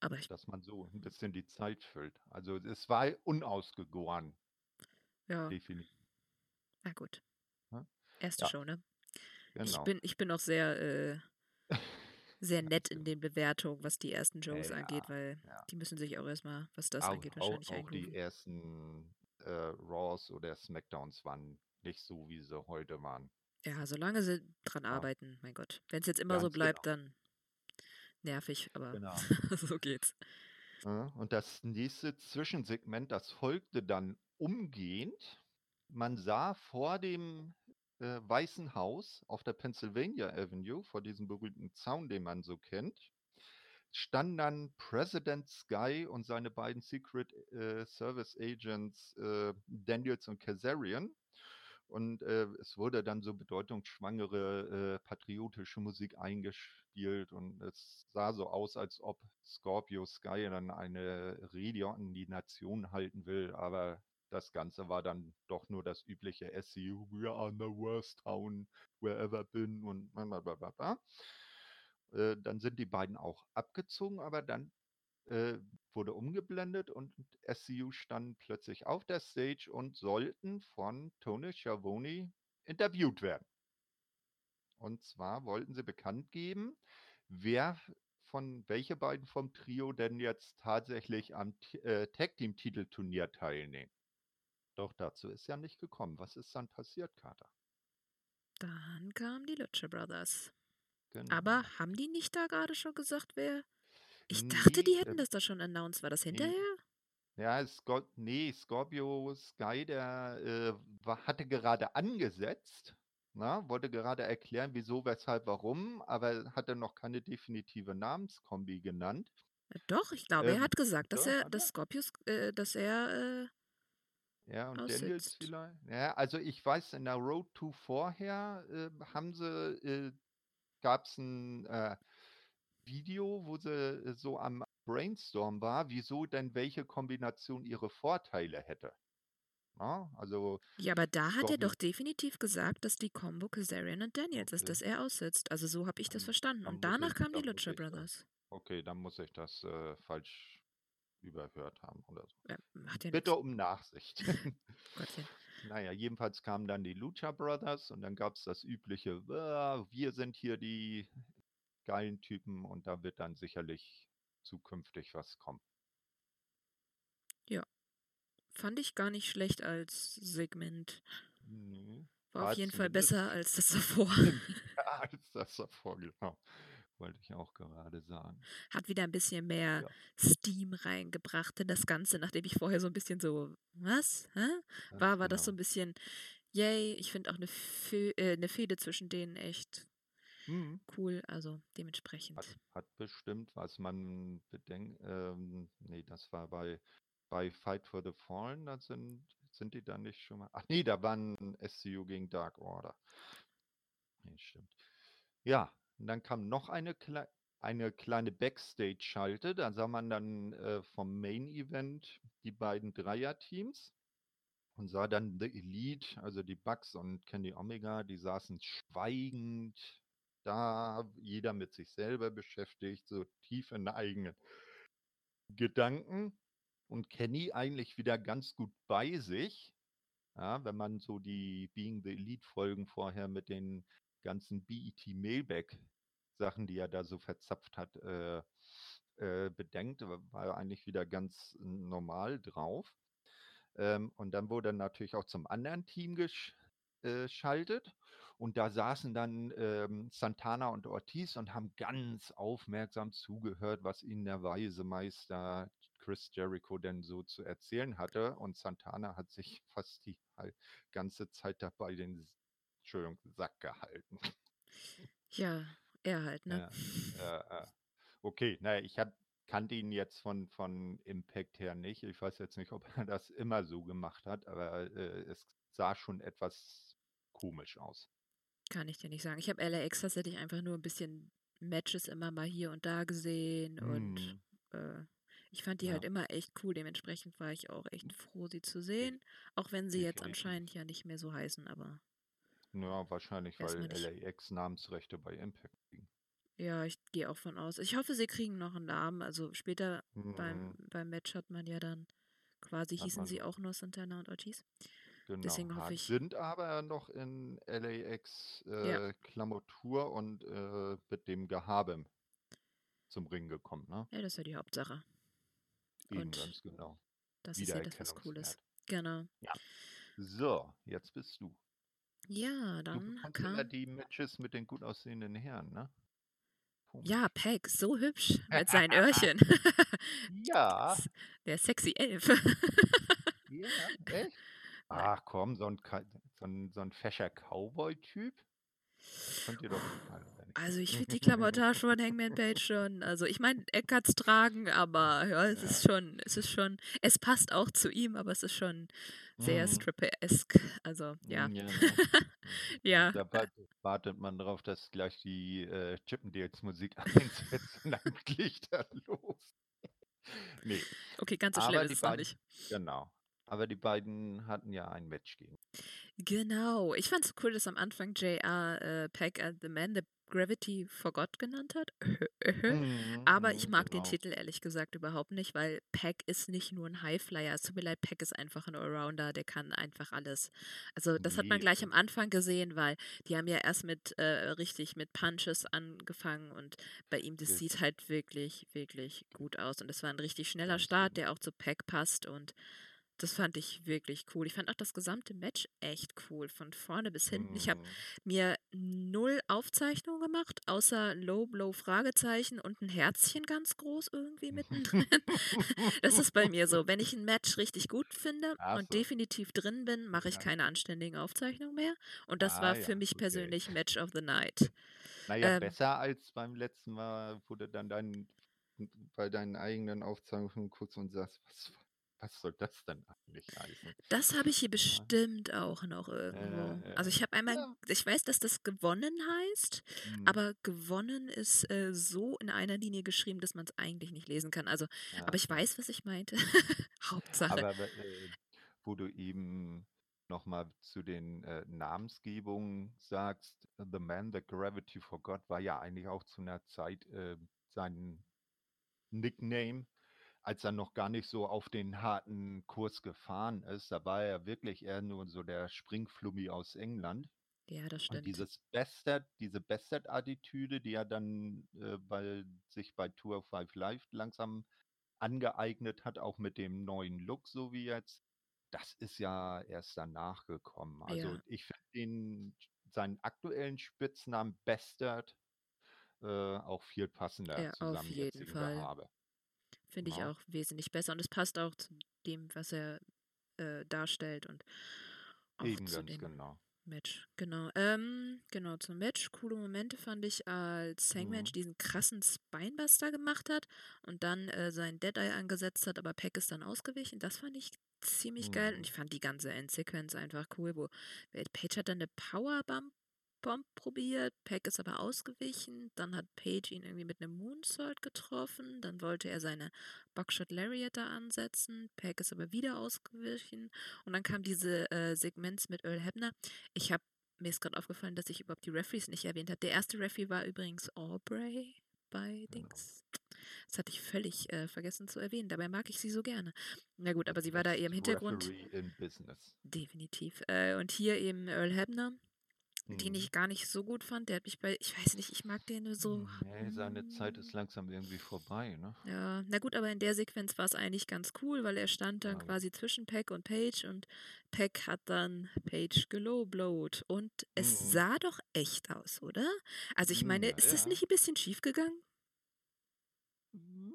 Aber. Dass man so ein bisschen die Zeit füllt. Also es war unausgegoren. Ja. Definitiv. Na gut. Ja? Erste ja. Show, ne? Genau. Ich, bin, ich bin auch sehr, äh, [laughs] sehr nett in den Bewertungen, was die ersten Shows ja, angeht, weil die müssen sich auch erstmal, was das auch, angeht, wahrscheinlich auch, auch die ersten äh, Raws oder Smackdowns waren nicht so, wie sie heute waren. Ja, solange sie dran arbeiten, mein Gott. Wenn es jetzt immer Ganz so bleibt, genau. dann nervig, aber genau. [laughs] so geht's. Und das nächste Zwischensegment, das folgte dann umgehend. Man sah vor dem äh, Weißen Haus auf der Pennsylvania Avenue, vor diesem berühmten Zaun, den man so kennt, standen dann President Sky und seine beiden Secret äh, Service Agents äh, Daniels und Kazarian und äh, es wurde dann so bedeutungsschwangere äh, patriotische Musik eingespielt und es sah so aus, als ob Scorpio Sky dann eine Rede an die Nation halten will, aber das Ganze war dann doch nur das übliche SCU, we are the worst town where ever been und blablabla. Äh, dann sind die beiden auch abgezogen, aber dann äh, wurde umgeblendet und SCU standen plötzlich auf der Stage und sollten von Tony Schiavone interviewt werden. Und zwar wollten sie bekannt geben, wer von welche beiden vom Trio denn jetzt tatsächlich am äh, Tag Team Titelturnier teilnehmen. Doch dazu ist ja nicht gekommen. Was ist dann passiert, Carter? Dann kamen die Lucha Brothers. Genau. Aber haben die nicht da gerade schon gesagt, wer ich dachte, die hätten äh, das da schon announced. War das hinterher? Ja, Scor nee, Scorpio Sky, der äh, war, hatte gerade angesetzt, na, wollte gerade erklären, wieso, weshalb, warum, aber hatte noch keine definitive Namenskombi genannt. Ja, doch, ich glaube, ähm, er hat gesagt, dass er, dass Scorpius, äh, dass er. Äh, ja, und aussitzt. Daniels vielleicht. Ja, also ich weiß, in der Road to vorher äh, haben sie, äh, gab es ein äh, Video, wo sie äh, so am Brainstorm war, wieso denn welche Kombination ihre Vorteile hätte. Ja, also ja, aber da hat er doch definitiv gesagt, dass die Combo Kazarian und Daniels okay. ist, dass er aussitzt. Also so habe ich das verstanden. Und danach kamen die Lucha Brothers. Okay, dann muss ich das äh, falsch überhört haben oder so. Ja, ja Bitte nichts. um Nachsicht. [laughs] Gottchen. Naja, jedenfalls kamen dann die Lucha Brothers und dann gab es das übliche, äh, wir sind hier die geilen Typen und da wird dann sicherlich zukünftig was kommen. Ja. Fand ich gar nicht schlecht als Segment. Nee, war, war auf jeden Fall besser als das davor. [laughs] ja, [laughs] als das davor, genau. Wollte ich auch gerade sagen. Hat wieder ein bisschen mehr ja. Steam reingebracht in das Ganze, nachdem ich vorher so ein bisschen so, was? Hä? War, war genau. das so ein bisschen, yay, ich finde auch eine, Fe äh, eine Fehde zwischen denen echt Mhm. Cool, also dementsprechend. Hat, hat bestimmt, was man bedenkt, ähm, nee, das war bei, bei Fight for the Fallen, da sind, sind die da nicht schon mal, ach nee, da waren SCU gegen Dark Order. Nee, stimmt. Ja, und dann kam noch eine Kle eine kleine Backstage-Schalte. Da sah man dann äh, vom Main-Event die beiden Dreier-Teams und sah dann The Elite, also die Bucks und Kenny Omega, die saßen schweigend da, jeder mit sich selber beschäftigt, so tief in eigenen Gedanken und Kenny eigentlich wieder ganz gut bei sich. Ja, wenn man so die Being the Elite Folgen vorher mit den ganzen BET Mailback Sachen, die er da so verzapft hat, äh, äh, bedenkt, war er eigentlich wieder ganz normal drauf. Ähm, und dann wurde er natürlich auch zum anderen Team geschaltet. Äh, und da saßen dann ähm, Santana und Ortiz und haben ganz aufmerksam zugehört, was ihnen der weise Meister Chris Jericho denn so zu erzählen hatte. Und Santana hat sich [laughs] fast die ganze Zeit dabei den Entschuldigung, Sack gehalten. Ja, er halt, ne? Ja, äh, äh. Okay, naja, ich hab, kannte ihn jetzt von, von Impact her nicht. Ich weiß jetzt nicht, ob er das immer so gemacht hat, aber äh, es sah schon etwas komisch aus. Kann ich dir nicht sagen. Ich habe LAX tatsächlich einfach nur ein bisschen Matches immer mal hier und da gesehen mm. und hm. äh, ich fand die halt ja. halt immer echt cool. Dementsprechend war ich auch echt froh, sie zu sehen. Auch wenn sie jetzt anscheinend ja nicht mehr so heißen, aber. Ja, wahrscheinlich, weil LAX Namensrechte bei Impact liegen. Ja, ich gehe auch von aus. Ich hoffe, sie kriegen noch einen Namen. Also später mhm. beim, beim Match hat man ja dann quasi, hat hießen sie auch nur Santana und Ortiz. Genau. Deswegen hoffe ich. Sind aber noch in LAX äh, ja. Klamotur und äh, mit dem Gehabe zum Ring gekommen, ne? Ja, das ist ja die Hauptsache. Eben, und ganz genau. Das ist ja das, was cool ist. Genau. Ja. So, jetzt bist du. Ja, dann du kam... immer die Matches mit den gut aussehenden Herren, ne? Komisch. Ja, Peg, so hübsch [laughs] mit seinen Öhrchen. [laughs] ja. Der sexy Elf. [laughs] ja, echt? Ach komm, so ein, so ein, so ein fescher Cowboy-Typ. Könnt ihr doch. Also ich finde die [laughs] Klamottage von Hangman Page schon, also ich meine, er kann es tragen, aber ja, es ja. ist schon, es ist schon, es passt auch zu ihm, aber es ist schon sehr mhm. stripper-esque, also ja. Ja, [laughs] ja. Da wartet man darauf, dass gleich die äh, Chippendales Musik [laughs] einsetzt und dann geht er los. nee. Okay, ganz so schlimm ist es noch nicht. Genau. Aber die beiden hatten ja ein Match gegen. Genau. Ich fand es cool, dass am Anfang JR äh, Pack at the Man the Gravity Forgot genannt hat. Mhm, Aber ich mag genau. den Titel ehrlich gesagt überhaupt nicht, weil Pack ist nicht nur ein Highflyer. Es tut mir leid, Pack ist einfach ein Allrounder, der kann einfach alles. Also das hat man gleich am Anfang gesehen, weil die haben ja erst mit äh, richtig mit Punches angefangen und bei ihm, das sieht halt wirklich, wirklich gut aus. Und das war ein richtig schneller Start, genau. der auch zu Pack passt und das fand ich wirklich cool. Ich fand auch das gesamte Match echt cool, von vorne bis hinten. Ich habe mhm. mir null Aufzeichnungen gemacht, außer Low Blow Fragezeichen und ein Herzchen ganz groß irgendwie mittendrin. [laughs] das ist bei mir so. Wenn ich ein Match richtig gut finde Ach und so. definitiv drin bin, mache ich keine anständigen Aufzeichnungen mehr. Und das ah, war für ja, mich okay. persönlich Match of the Night. Naja, ähm, besser als beim letzten Mal, wo du dann dein, bei deinen eigenen Aufzeichnungen guckst und sagst, was was soll das denn eigentlich heißen? Das habe ich hier bestimmt ja. auch noch irgendwo. Äh, also ich habe einmal, ja. ich weiß, dass das gewonnen heißt, mhm. aber gewonnen ist äh, so in einer Linie geschrieben, dass man es eigentlich nicht lesen kann. Also, ja. aber ich weiß, was ich meinte. [laughs] Hauptsache. Aber äh, wo du eben nochmal zu den äh, Namensgebungen sagst, The Man That Gravity Forgot war ja eigentlich auch zu einer Zeit äh, sein Nickname als er noch gar nicht so auf den harten Kurs gefahren ist. Da war er wirklich eher nur so der Springflummi aus England. Ja, das stimmt. Und dieses Bested, diese Bested-Attitüde, die er dann äh, bei, sich bei Tour of Five Live langsam angeeignet hat, auch mit dem neuen Look, so wie jetzt, das ist ja erst danach gekommen. Also ja. ich finde seinen aktuellen Spitznamen Bastard äh, auch viel passender ja, zusammen auf jeden Fall. Habe. Finde ich auch wesentlich besser. Und es passt auch zu dem, was er äh, darstellt und auch Eben zu dem genau. Match. Genau. Ähm, genau, zum Match. Coole Momente fand ich, als Hangman mhm. diesen krassen Spinebuster gemacht hat und dann äh, sein Deadeye angesetzt hat, aber Peck ist dann ausgewichen. Das fand ich ziemlich mhm. geil. Und mhm. ich fand die ganze Endsequenz einfach cool, wo Page hat dann eine Powerbomb Bomb probiert, Pack ist aber ausgewichen, dann hat Page ihn irgendwie mit einem Moonsault getroffen, dann wollte er seine Buckshot Lariat da ansetzen, Pack ist aber wieder ausgewichen und dann kam diese äh, Segments mit Earl Hebner. Ich habe mir ist gerade aufgefallen, dass ich überhaupt die Referees nicht erwähnt habe. Der erste Referee war übrigens Aubrey bei. Dings. Das hatte ich völlig äh, vergessen zu erwähnen. Dabei mag ich sie so gerne. Na gut, aber sie war da eher im Hintergrund. Definitiv. Äh, und hier eben Earl Hebner, den Mhm. ich gar nicht so gut fand. Der hat mich bei, ich weiß nicht, ich mag den nur so. Nee, seine Zeit ist mm, langsam irgendwie vorbei, ne? Ja, na gut, aber in der Sequenz war es eigentlich ganz cool, weil er stand dann Ja. quasi zwischen Peck und Page und Peck hat dann Page gelowblowt. Und es Mhm. sah doch echt aus, oder? Also ich Mm, meine, ja, ist das ja. nicht ein bisschen schief gegangen? Hm,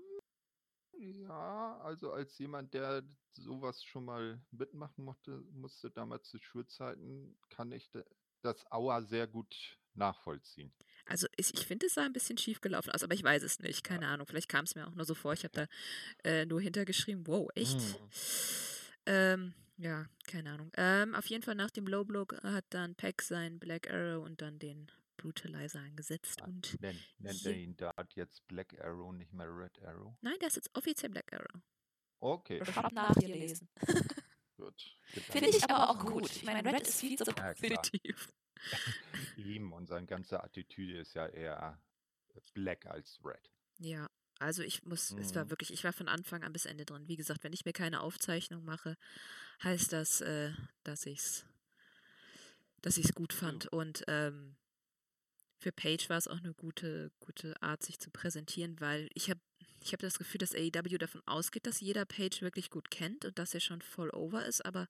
Ja, also als jemand, der sowas schon mal mitmachen mochte, musste damals zu Schulzeiten, kann ich da- das Auer sehr gut nachvollziehen. Also ich, ich finde, es sah ein bisschen schief gelaufen aus, aber ich weiß es nicht. Ja. Keine Ahnung. Vielleicht kam es mir auch nur so vor. Ich habe da äh, nur hintergeschrieben, wow, echt? Mhm. Ähm, ja, keine Ahnung. Ähm, auf jeden Fall nach dem Low Blow hat dann Peck seinen Black Arrow und dann den Brutalizer eingesetzt. Ah, Und Nennt, nennt er ihn Dart jetzt Black Arrow, nicht mehr Red Arrow? nein, der ist jetzt offiziell Black Arrow. Okay, Ich hab nachgelesen. Gut. Finde ich aber auch gut. Ich meine, Red ist viel zu Ja, klar. Definitiv. [laughs] Ihm und seine ganze Attitüde ist ja eher Black als Red. Ja, also ich muss, es war Mhm. wirklich, ich war von Anfang an bis Ende drin. Wie gesagt, wenn ich mir keine Aufzeichnung mache, heißt das, äh, dass ich's, dass ich's gut fand. Und ähm, für Paige war es auch eine gute, gute Art, sich zu präsentieren, weil ich habe ich hab das Gefühl, dass AEW davon ausgeht, dass jeder Paige wirklich gut kennt und dass er schon voll over ist, aber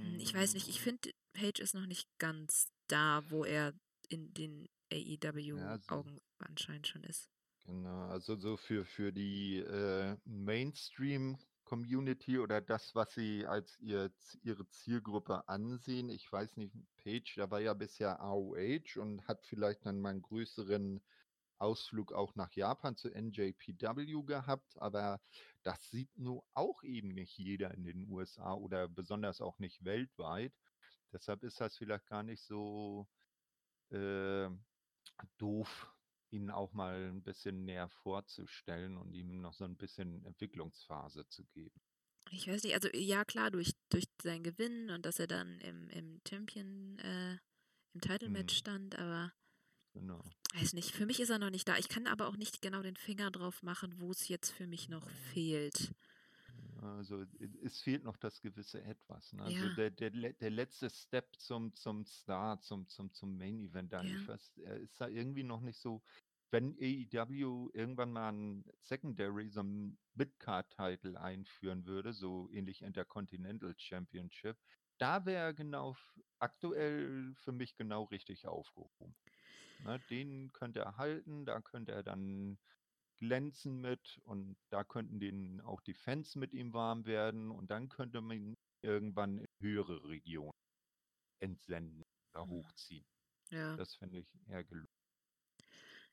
hm, ich weiß nicht, ich Mm, finde, Paige ist noch nicht ganz da, wo er in den Ja, so- AEW-Augen anscheinend schon ist. Genau, also so für, für die äh, Mainstream-Community oder das, was sie als ihr, ihre Zielgruppe ansehen. Ich weiß nicht, Paige, da war ja bisher ROH und hat vielleicht dann mal einen größeren Ausflug auch nach Japan zu NJPW gehabt, aber das sieht nur auch eben nicht jeder in den USA oder besonders auch nicht weltweit. Deshalb ist das vielleicht gar nicht so äh, doof, ihn auch mal ein bisschen näher vorzustellen und ihm noch so ein bisschen Entwicklungsphase zu geben. Ich weiß nicht, also ja klar, durch, durch seinen Gewinn und dass er dann im, im Champion, äh, im Title-Match Hm. stand, aber Genau. weiß nicht, für mich ist er noch nicht da. Ich kann aber auch nicht genau den Finger drauf machen, wo es jetzt für mich noch fehlt. Also es fehlt noch das gewisse Etwas. Ne? Also Ja. der, der, der letzte Step zum, zum Star, zum, zum, zum Main Event, da Ja. er ist da irgendwie noch nicht so. Wenn AEW irgendwann mal ein Secondary, so ein Midcard-Title einführen würde, so ähnlich Intercontinental Championship, da wäre er genau aktuell für mich genau richtig aufgehoben. Ne, den könnte er halten, da könnte er dann glänzen mit und da könnten den auch die Fans mit ihm warm werden und dann könnte man ihn irgendwann in höhere Regionen entsenden oder Mhm. hochziehen. Ja, Das finde ich eher gelungen.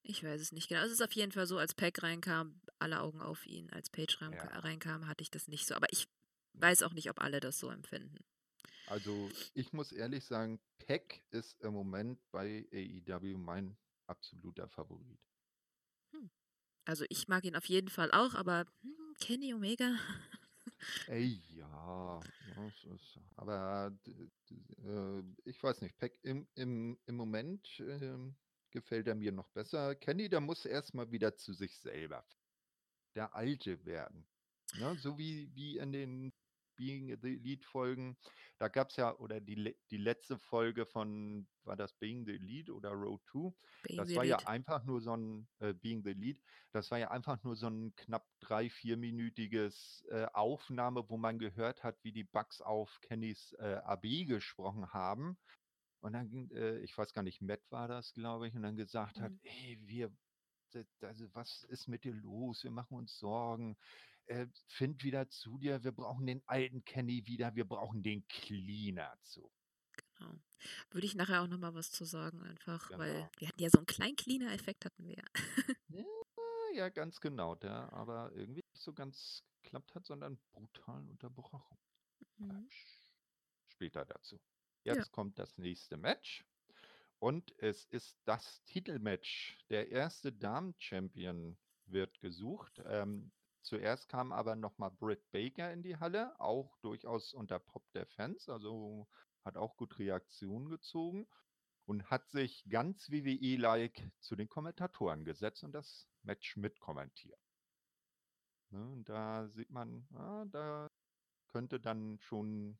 ich weiß es nicht genau. Es ist auf jeden Fall so, als Pack reinkam, alle Augen auf ihn. Als Page rein, Ja. reinkam, hatte ich das nicht so. Aber ich weiß auch nicht, ob alle das so empfinden. Also ich muss ehrlich sagen, Peck ist im Moment bei AEW mein absoluter Favorit. Also ich mag ihn auf jeden Fall auch, aber hm, Kenny Omega, [laughs] Ey, ja, ist, aber äh, ich weiß nicht, Peck im, im, im Moment ähm, gefällt er mir noch besser. Kenny, der muss erstmal wieder zu sich selber, der Alte werden. Ne? So wie, wie in den Being the Elite Folgen. Da gab es ja, oder die, die letzte Folge von, war das Being the Elite oder Road 2? Being Das war ja Elite. einfach nur so ein, äh, Being the Lead, das war ja einfach nur so ein knapp drei, vierminütiges äh, Aufnahme, wo man gehört hat, wie die Bugs auf Kennys äh, AB gesprochen haben. Und dann ging, äh, ich weiß gar nicht, Matt war das, glaube ich, und dann gesagt hat, Mhm. ey, wir, d- also was ist mit dir los? Wir machen uns Sorgen. Äh, find wieder zu dir. Wir brauchen den alten Kenny wieder. Wir brauchen den Cleaner zu. Genau. Würde ich nachher auch nochmal was zu sagen, einfach, weil Genau. wir hatten ja so einen kleinen Cleaner-Effekt hatten wir ja. Ja, ja, ganz genau, der aber irgendwie nicht so ganz geklappt hat, sondern brutal unterbrochen. Mhm. Später dazu. Ja. Jetzt kommt das nächste Match. Und es ist das Titelmatch. Der erste Damen-Champion wird gesucht. Ähm, zuerst kam aber nochmal Britt Baker in die Halle, auch durchaus unter Pop der Fans, also hat auch gut Reaktionen gezogen und hat sich ganz WWE-like zu den Kommentatoren gesetzt und das Match mitkommentiert. Ne, und da sieht man, ah, da könnte dann schon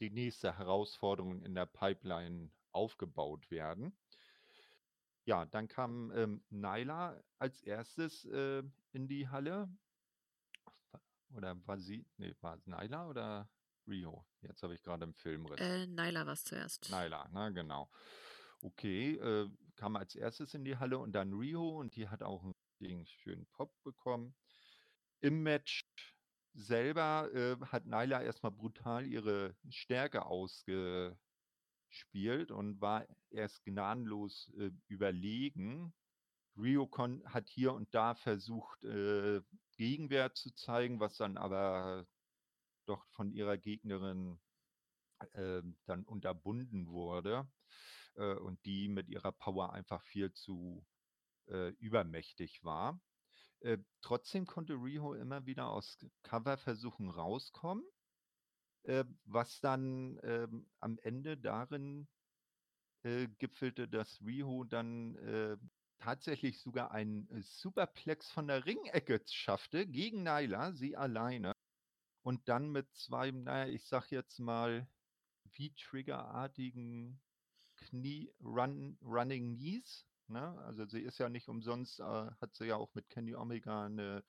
die nächste Herausforderung in der Pipeline aufgebaut werden. Ja, dann kam ähm, Nyla als erstes äh, in die Halle. Oder war sie, nee, war es Nyla oder Rio? Jetzt habe ich gerade im Filmriss. Äh, Nyla war es zuerst. Nyla, na genau. Okay, äh, kam als erstes in die Halle und dann Rio und die hat auch einen schönen Pop bekommen. Im Match selber äh, hat Nyla erstmal brutal ihre Stärke ausgespielt und war erst gnadenlos äh, überlegen. Rio hat hier und da versucht, äh, Gegenwehr zu zeigen, was dann aber doch von ihrer Gegnerin äh, dann unterbunden wurde äh, und die mit ihrer Power einfach viel zu äh, übermächtig war. Äh, trotzdem konnte Riho immer wieder aus Coverversuchen rauskommen, äh, was dann ähm, am Ende darin äh, gipfelte, dass Riho dann tatsächlich sogar einen äh, Superplex von der Ringecke schaffte gegen Nyla, sie alleine. Und dann mit zwei, naja, ich sag jetzt mal, wie triggerartigen Knie, Run, Running Knees. Ne? Also sie ist ja nicht umsonst, äh, hat sie ja auch mit Kenny Omega eine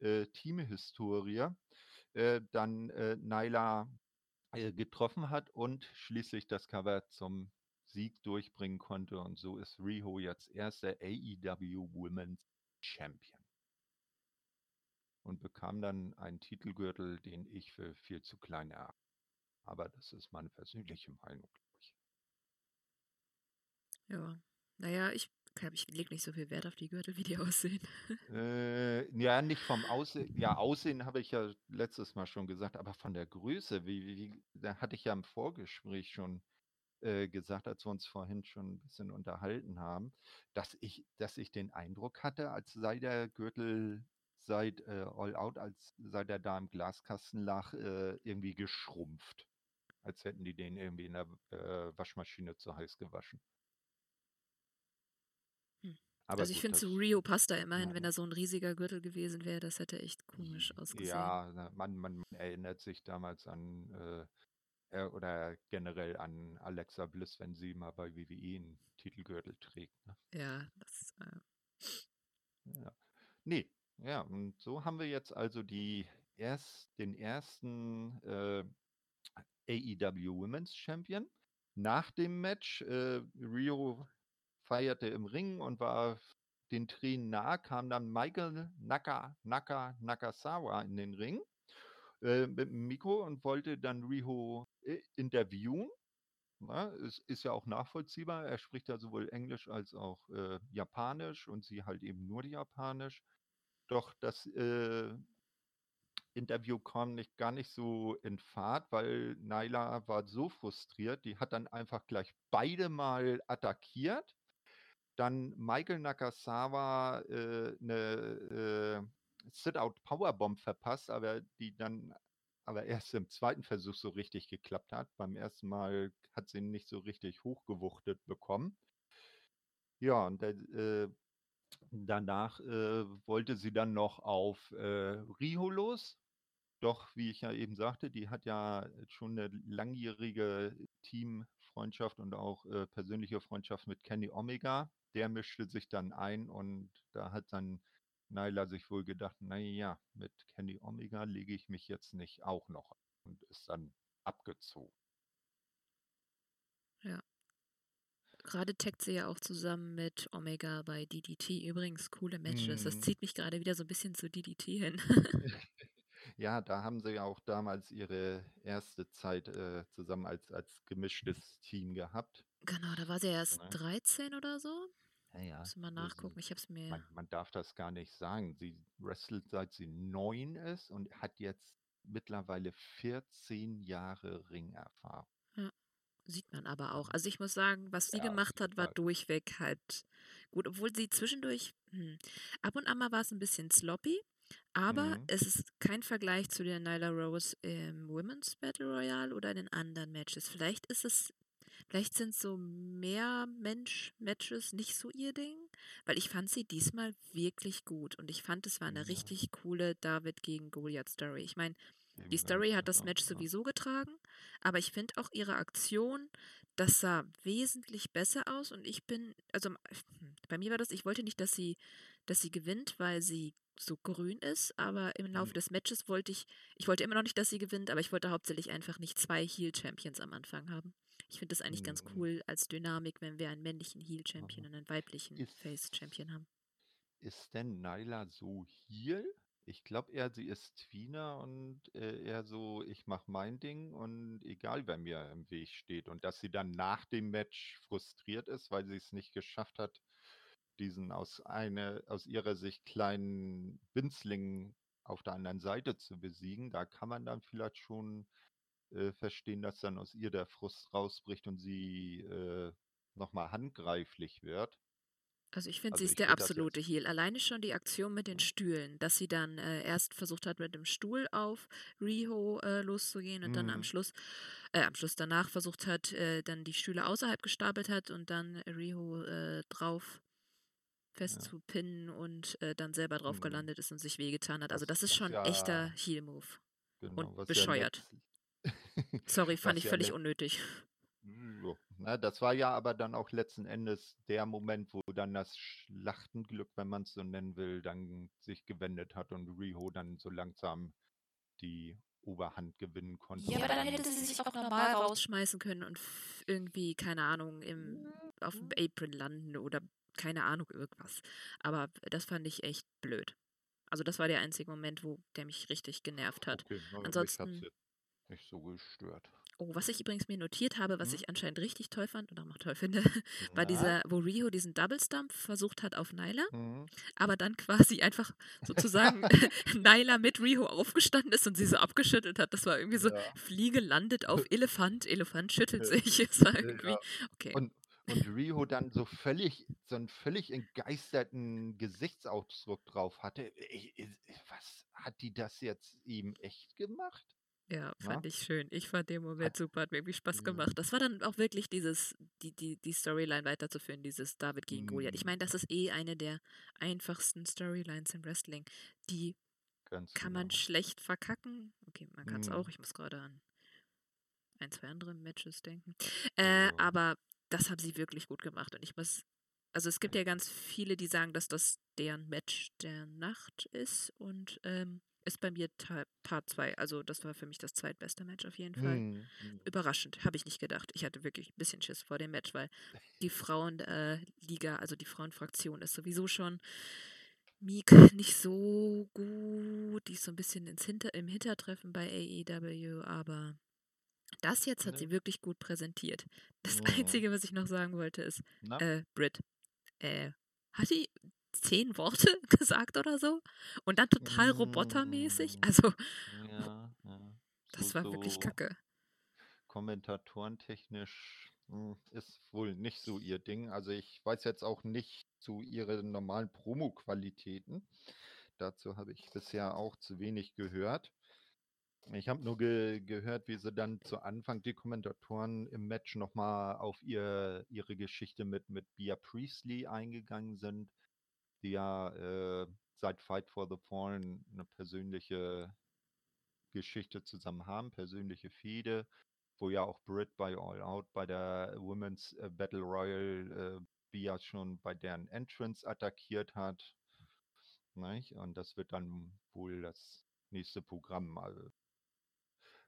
äh, Teamhistorie. Äh, dann äh, Nyla äh, getroffen hat und schließlich das Cover zum Sieg durchbringen konnte. Und so ist Riho jetzt erster AEW Women's Champion. Und bekam dann einen Titelgürtel, den ich für viel zu klein erachte. Aber das ist meine persönliche Meinung, glaube ich. Ja. Naja, ich glaube, ich lege nicht so viel Wert auf die Gürtel, wie die [laughs] aussehen. Äh, ja, nicht vom Aussehen. Ja, Aussehen habe ich ja letztes Mal schon gesagt, aber von der Größe, wie, wie, wie da hatte ich ja im Vorgespräch schon äh, gesagt, als wir uns vorhin schon ein bisschen unterhalten haben, dass ich, dass ich den Eindruck hatte, als sei der Gürtel seit äh, All Out, als sei der da im Glaskasten lag, äh, irgendwie geschrumpft. Als hätten die den irgendwie in der äh, Waschmaschine zu heiß gewaschen. Hm. Also ich finde, zu Rio passt da immerhin, Ja. wenn da so ein riesiger Gürtel gewesen wäre, das hätte echt komisch ausgesehen. Ja, man, man, man erinnert sich damals an äh, oder generell an Alexa Bliss, wenn sie mal bei WWE einen Titelgürtel trägt. Ne? Ja, das, äh, Ja. Nee, ja, und so haben wir jetzt also die erst, den ersten äh, AEW Women's Champion. Nach dem Match, äh, Rio feierte im Ring und war den Tränen nah, kam dann Michael Naka, Naka, Nakasawa in den Ring äh, mit dem Mikro und wollte dann Riho äh, interviewen. Na, es ist ja auch nachvollziehbar. Er spricht ja sowohl Englisch als auch äh, Japanisch und sie halt eben nur Japanisch. Doch das äh, Interview kam nicht, gar nicht so in Fahrt, weil Naila war so frustriert, die hat dann einfach gleich beide mal attackiert. Dann Michael Nakasawa äh, eine äh, Sit-Out Powerbomb verpasst, aber die dann aber erst im zweiten Versuch so richtig geklappt hat. Beim ersten Mal hat sie ihn nicht so richtig hochgewuchtet bekommen. Ja, und äh, danach äh, wollte sie dann noch auf äh, Riho los. Doch, wie ich ja eben sagte, die hat ja schon eine langjährige Teamfreundschaft und auch äh, persönliche Freundschaft mit Kenny Omega. Der mischte sich dann ein und da hat dann Nyla sich wohl gedacht, naja, mit Kenny Omega lege ich mich jetzt nicht auch noch und ist dann abgezogen. gerade taggt sie ja auch zusammen mit Omega bei DDT. Übrigens, coole Matches. Das Mhm. zieht mich gerade wieder so ein bisschen zu DDT hin. [laughs] [laughs] Ja, da haben sie ja auch damals ihre erste Zeit äh, zusammen als, als gemischtes Team gehabt. genau, da war sie erst Ne? 13 oder so. Ja, ja. Muss mal nachgucken. Ich habe es mir. Man, man darf das gar nicht sagen. Sie wrestelt seit sie neun ist und hat jetzt mittlerweile 14 Jahre Ringerfahrung. Ja. Sieht man aber auch. Also ich muss sagen, was sie Ja, gemacht hat, war durchweg halt gut, obwohl sie zwischendurch, hm, ab und an mal war es ein bisschen sloppy, aber Mhm. es ist kein Vergleich zu der Nyla Rose im Women's Battle Royale oder den anderen Matches. Vielleicht ist es, vielleicht sind so mehr Mensch-Matches nicht so ihr Ding, weil ich fand sie diesmal wirklich gut und ich fand, es war eine Ja. richtig coole David gegen Goliath-Story. Ich meine, die Story hat das Match sowieso getragen, aber ich finde auch ihre Aktion, das sah wesentlich besser aus und ich bin, also [sniffs] bei mir war das, ich wollte nicht, dass sie, dass sie gewinnt, weil sie so grün ist, aber im Laufe Mhm. des Matches wollte ich, ich wollte immer noch nicht, dass sie gewinnt, aber ich wollte hauptsächlich einfach nicht zwei Heel-Champions am Anfang haben. Ich finde das eigentlich ganz Mhm. cool als Dynamik, wenn wir einen männlichen Heel-Champion und einen weiblichen Face-Champion haben. Ist denn Nyla so Heel? Ich glaube eher, sie ist Tweener und äh, eher so, ich mache mein Ding und egal, wer mir im Weg steht. Und dass sie dann nach dem Match frustriert ist, weil sie es nicht geschafft hat, diesen aus, eine, aus ihrer Sicht kleinen Winzling auf der anderen Seite zu besiegen, da kann man dann vielleicht schon äh, verstehen, dass dann aus ihr der Frust rausbricht und sie äh, nochmal handgreiflich wird. Also ich finde, Also sie ist der das absolute Heel. Alleine schon die Aktion mit den Stühlen, dass sie dann äh, erst versucht hat, mit dem Stuhl auf Riho äh, loszugehen und dann am Mhm. Schluss, äh, am Schluss danach versucht hat, äh, dann die Stühle außerhalb gestapelt hat und dann Riho äh, drauf festzupinnen und äh, dann selber drauf Mhm. gelandet ist und sich wehgetan hat. Also Was- das ist schon ja- echter Heel-Move. Genau, was bescheuert. Ja Sorry, fand ich ja völlig unnötig. Ja, na, das war ja aber dann auch letzten Endes der Moment, wo dann das Schlachtenglück, wenn man es so nennen will, dann sich gewendet hat und Riho dann so langsam die Oberhand gewinnen konnte. Ja, aber dann hätte sie sich auch normal raus. rausschmeißen können und irgendwie, keine Ahnung, im, auf dem Apron landen oder keine Ahnung, irgendwas. Aber das fand ich echt blöd. Also das war der einzige Moment, wo der mich richtig genervt hat. Okay, Ansonsten- nicht so gestört. Oh, was ich übrigens mir notiert habe, was Mhm. ich anscheinend richtig toll fand und auch noch toll finde, [laughs] war Na? dieser, wo Rio diesen Double Stump versucht hat auf Nyla, Mhm. aber dann quasi einfach sozusagen [laughs] [laughs] Nyla mit Rio aufgestanden ist und sie so abgeschüttelt hat. Das war irgendwie so, Ja. Fliege landet auf Elefant, Elefant schüttelt Ja. sich. Es war Ja. irgendwie, okay. Und, und Riho dann so völlig, so einen völlig entgeisterten Gesichtsausdruck drauf hatte. Ich, ich, was hat die das jetzt ihm echt gemacht? Ja, fand ich schön. Ich fand den Moment Hat- super, hat mir irgendwie Spaß Ja. gemacht. Das war dann auch wirklich dieses, die, die, die Storyline weiterzuführen, dieses David gegen Goliath. Ich Mhm. meine, das ist eh eine der einfachsten Storylines im Wrestling. Die Ganz kann man genau. schlecht verkacken. Okay, man kann es Mhm. auch. Ich muss gerade an ein, zwei andere Matches denken. Äh, Ja. aber das haben sie wirklich gut gemacht. Und ich muss, also es gibt ja ganz viele, die sagen, dass das deren Match der Nacht ist. Und ähm, ist bei mir Ta- Part 2. Also das war für mich das zweitbeste Match auf jeden Fall. Mhm. Überraschend, habe ich nicht gedacht. Ich hatte wirklich ein bisschen Schiss vor dem Match, weil die [laughs] Frauenliga, also die Frauenfraktion ist sowieso schon Meek nicht so gut. Die ist so ein bisschen ins Hinter im Hintertreffen bei AEW, aber das jetzt hat Ne. sie wirklich gut präsentiert. Das Ja. Einzige, was ich noch sagen wollte, ist, äh, Brit, äh, hat die zehn Worte [laughs] gesagt oder so? Und dann total robotermäßig? Mm. Also, Ja, ja. das So- war wirklich so kacke. Kommentatorentechnisch hm, ist wohl nicht so ihr Ding. Also ich weiß jetzt auch nicht zu ihren normalen Promo-Qualitäten. Dazu habe ich bisher auch zu wenig gehört. Ich habe nur ge gehört, wie sie dann zu Anfang die Kommentatoren im Match nochmal auf ihr, ihre Geschichte mit, mit Bia Priestley eingegangen sind, die ja äh, seit Fight for the Fallen eine persönliche Geschichte zusammen haben, persönliche Fehde, wo ja auch Britt bei All Out bei der Women's äh, Battle Royal äh, Bia schon bei deren Entrance attackiert hat. Nicht? Und das wird dann wohl das nächste Programm. Also,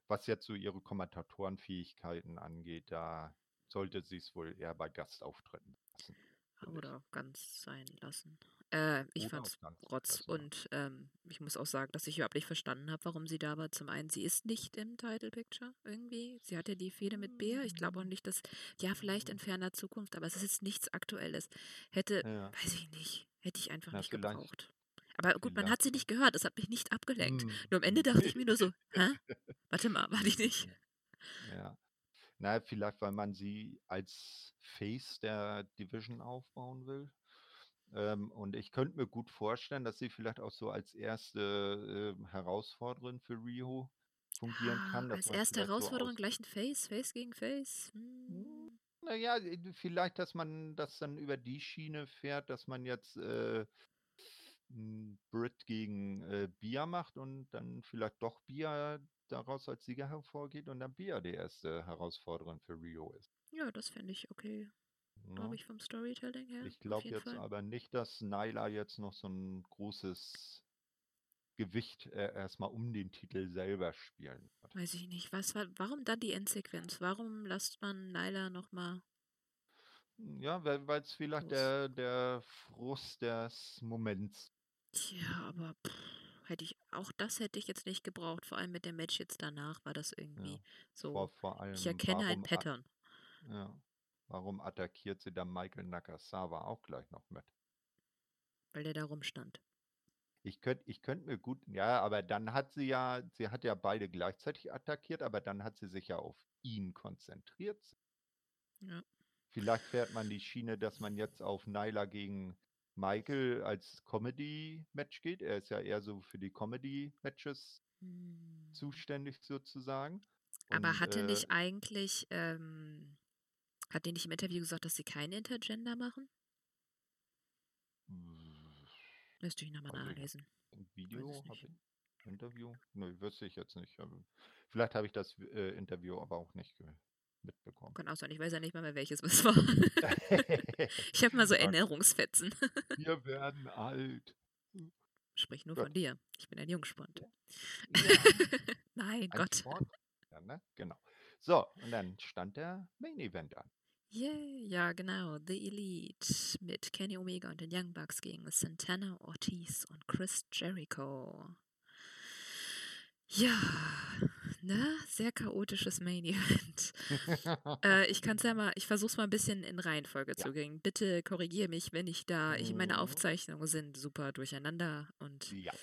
was jetzt so ihre Kommentatorenfähigkeiten angeht, da sollte sie es wohl eher bei Gastauftritten lassen. ich. Oder auch ganz sein lassen. Äh, ich fand's ganz Rotz ja. und ähm, ich muss auch sagen, dass ich überhaupt nicht verstanden habe, warum sie da war. Zum einen, sie ist nicht im Title Picture irgendwie. Sie hatte die Fehde mit Bea. Ich glaube auch nicht, dass, ja, vielleicht in ferner Zukunft, aber es ist jetzt nichts Aktuelles. Hätte, Ja. weiß ich nicht, hätte ich einfach Na, nicht vielleicht- gebraucht. Aber gut, man hat sie nicht gehört, das hat mich nicht abgelenkt. Hm, Nur am Ende hm. dachte ich mir nur so, hä? [laughs] Warte mal, war die nicht? Ja. Na, vielleicht, weil man sie als Face der Division aufbauen will. Ähm, und ich könnte mir gut vorstellen, dass sie vielleicht auch so als erste äh, Herausforderin für Rio fungieren Ah, kann. Als erste vielleicht so gleich ein Face, Face gegen Face. Hm, Hm. naja, vielleicht, dass man das dann über die Schiene fährt, dass man jetzt äh, m, Brit gegen äh, Bia macht und dann vielleicht doch Bia daraus als Sieger hervorgeht und dann Bia die erste Herausforderin für Rio ist. Ja, das fände ich okay, glaube Ne? ich, vom Storytelling her. Ich glaube jetzt Fall. aber nicht, dass Nyla jetzt noch so ein großes Gewicht äh, erstmal um den Titel selber spielen wird. Weiß ich nicht. Was war, warum dann die Endsequenz? Warum lässt man Nyla nochmal Ja, weil es vielleicht los? der, der Frust des Moments. Tja, aber pff, hätte ich, auch das hätte ich jetzt nicht gebraucht. Vor allem mit dem Match jetzt danach war das irgendwie Ja. so. Vor, vor Ich allem, erkenne ein a- Pattern, ja, warum attackiert sie dann Michael Nakasawa auch gleich noch mit? weil der da rumstand. Ich könnte ich könnt mir gut, ja, aber dann hat sie ja, sie hat ja beide gleichzeitig attackiert, aber dann hat sie sich ja auf ihn konzentriert. Ja. Vielleicht fährt man die Schiene, dass man jetzt auf Nyla gegen Michael als Comedy-Match geht. Er ist ja eher so für die Comedy-Matches Hm. zuständig sozusagen. Aber Und hatte äh, nicht eigentlich, ähm, hat die nicht im Interview gesagt, dass sie keine Intergender machen? Müsste ich nochmal nachlesen. Im Video habe ich Interview? Ne, wüsste ich jetzt nicht. Vielleicht habe ich das äh, Interview aber auch nicht mitbekommen. Kann auch sein, ich weiß ja nicht mal mehr, welches es war. [laughs] ich habe mal so [laughs] Okay. Erinnerungsfetzen. Wir werden alt. Sprich nur Gut. von dir. Ich bin ein Jungspund. Ja, [laughs] Nein, ein Gott. Ja, ne? Genau. So, und dann stand der Main Event an. Yay, ja, genau. The Elite mit Kenny Omega und den Young Bucks gegen Santana Ortiz und Chris Jericho. Ja, ne? Sehr chaotisches Main Event. [laughs] äh, ich kann es ja mal, ich versuche es mal ein bisschen in Reihenfolge Ja. zu bringen. Bitte korrigiere mich, wenn ich da, ich meine Mhm. Aufzeichnungen sind super durcheinander und ja.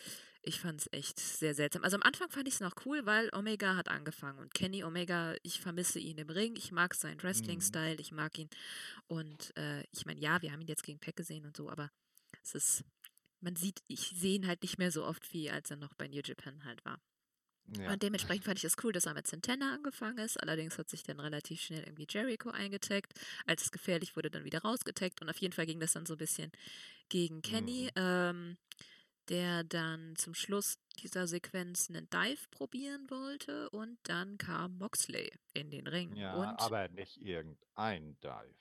Ich fand es echt sehr seltsam. Also am Anfang fand ich es noch cool, weil Omega hat angefangen und Kenny Omega, ich vermisse ihn im Ring, ich mag seinen Mhm. Wrestling-Style, ich mag ihn und äh, ich meine, ja, wir haben ihn jetzt gegen Peck gesehen und so, aber es ist, man sieht, ich sehe ihn halt nicht mehr so oft wie als er noch bei New Japan halt war. ja. Und dementsprechend fand ich es cool, dass er mit Santana angefangen ist. Allerdings hat sich dann relativ schnell irgendwie Jericho eingetaggt. Als es gefährlich wurde, dann wieder rausgetaggt. Und auf jeden Fall ging das dann so ein bisschen gegen Kenny, Mhm. ähm, der dann zum Schluss dieser Sequenz einen Dive probieren wollte. Und dann kam Moxley in den Ring. Ja, und, aber nicht irgendein Dive.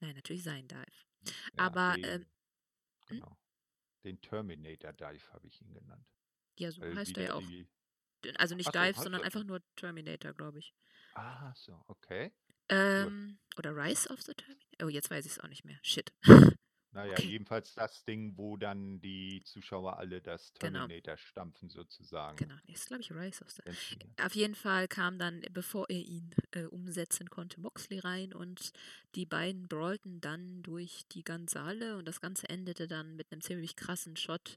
nein, natürlich sein Dive. Ja, Aber, den, ähm, hm? genau. Den Terminator Dive habe ich ihn genannt. Ja, so Weil heißt er ja auch. Also nicht Ach Dive, sondern er einfach nur Terminator, glaube ich. Ah, so, okay. Ähm, oder Rise of the Terminator? Oh, jetzt weiß ich es auch nicht mehr. Shit. [laughs] Naja, jedenfalls das Ding, wo dann die Zuschauer alle das Genau. Terminator stampfen sozusagen. Genau, nee, ist glaube ich Rise of the. Wenn's hier- Auf jeden Fall kam dann, bevor er ihn äh, umsetzen konnte, Moxley rein und die beiden brawlten dann durch die ganze Halle und das Ganze endete dann mit einem ziemlich krassen Shot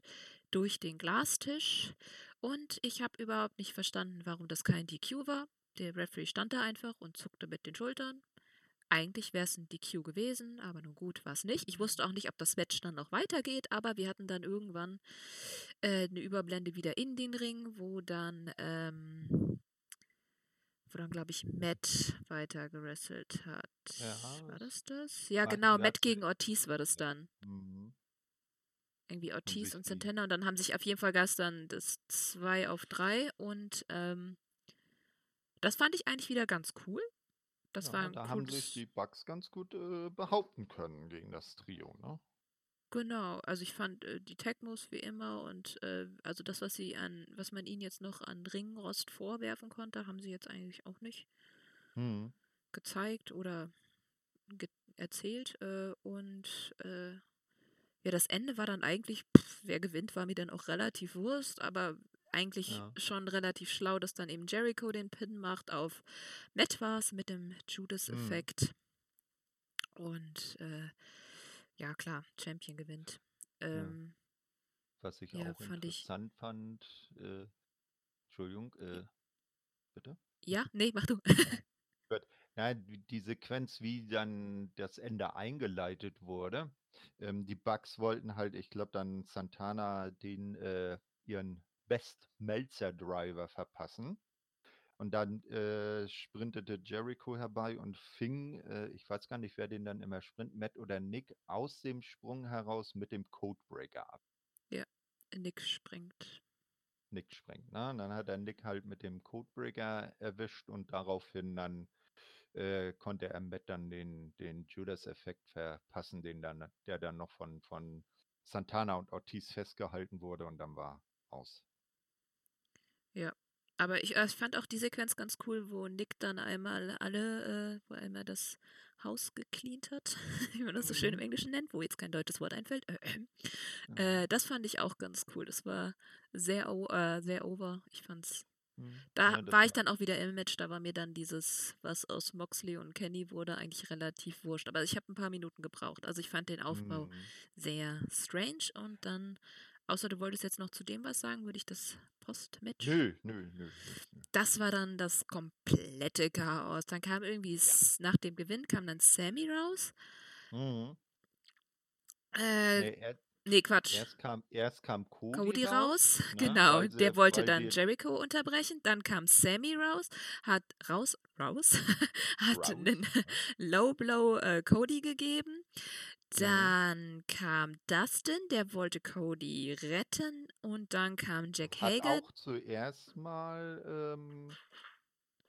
durch den Glastisch. Und ich habe überhaupt nicht verstanden, warum das kein DQ war. Der Referee stand da einfach und zuckte mit den Schultern. Eigentlich wäre es ein DQ gewesen, aber nun gut war es nicht. Ich wusste auch nicht, ob das Match dann noch weitergeht, aber wir hatten dann irgendwann äh, eine Überblende wieder in den Ring, wo dann, ähm, wo dann, glaube ich, Matt weiter gerasselt hat. Ja, war das das? Ja, genau, Matt gegen Ortiz war das dann. Mhm. Irgendwie Ortiz und Santana und dann haben sich auf jeden Fall gestern das 2 auf 3 und ähm, das fand ich eigentlich wieder ganz cool. Das ja, war ein da haben sich die Bugs ganz gut äh, behaupten können gegen das Trio, ne? Genau, also ich fand äh, die Tecmos wie immer und äh, also das, was sie an, was man ihnen jetzt noch an Ringrost vorwerfen konnte, haben sie jetzt eigentlich auch nicht Mhm. gezeigt oder ge erzählt. Äh, und äh, ja, das Ende war dann eigentlich, pff, wer gewinnt, war mir dann auch relativ Wurst, aber eigentlich Ja. schon relativ schlau, dass dann eben Jericho den Pin macht auf Matt war's mit dem Mhm. Judas-Effekt. Und äh, ja, klar, Champion gewinnt. Ähm, Was ich Ja, auch fand ich- interessant fand, äh, Entschuldigung, äh, bitte? ja, nee, mach du. [laughs] Gut. Nein, die Sequenz, wie dann das Ende eingeleitet wurde. Ähm, die Bucks wollten halt, ich glaube, dann Santana den äh, ihren Best Meltzer Driver verpassen. Und dann äh, sprintete Jericho herbei und fing, äh, ich weiß gar nicht, wer den dann immer sprint, Matt oder Nick, aus dem Sprung heraus mit dem Codebreaker ab. Nick springt. Nick springt. Ne? Und dann hat er Nick halt mit dem Codebreaker erwischt und daraufhin dann äh, konnte er Matt dann den, den Judas-Effekt verpassen, den dann, der dann noch von, von Santana und Ortiz festgehalten wurde und dann war aus. Aber ich, äh, ich fand auch die Sequenz ganz cool, wo Nick dann einmal alle, äh, wo er einmal das Haus gecleant hat, [laughs] wie man das so schön im Mhm. Englischen nennt, wo jetzt kein deutsches Wort einfällt. Ja. Äh, das fand ich auch ganz cool. Das war sehr, äh, sehr over. Ich fand's. Mhm. Da Ja, war ich dann auch wieder im Match, da war mir dann dieses, was aus Moxley und Kenny wurde, eigentlich relativ wurscht. Aber ich habe ein paar Minuten gebraucht. Also ich fand den Aufbau Mhm. sehr strange und dann, außer du wolltest jetzt noch zu dem was sagen, würde ich das Post-Match. Nö, nö, nö, nö. Das war dann das komplette Chaos. Dann kam irgendwie, s- nach dem Gewinn kam dann Sammy raus. Mhm. Äh, Nee, er, nee, Quatsch. erst, kam, erst kam Cody, Cody raus, ne, genau. Der wollte dann Jericho unterbrechen. Dann kam Sammy raus, hat raus, raus, [laughs] hat Raus, einen. Low Blow äh, Cody gegeben. Mhm. Dann kam Dustin, der wollte Cody retten. Und dann kam Jack Hat Hager. auch zuerst mal ähm,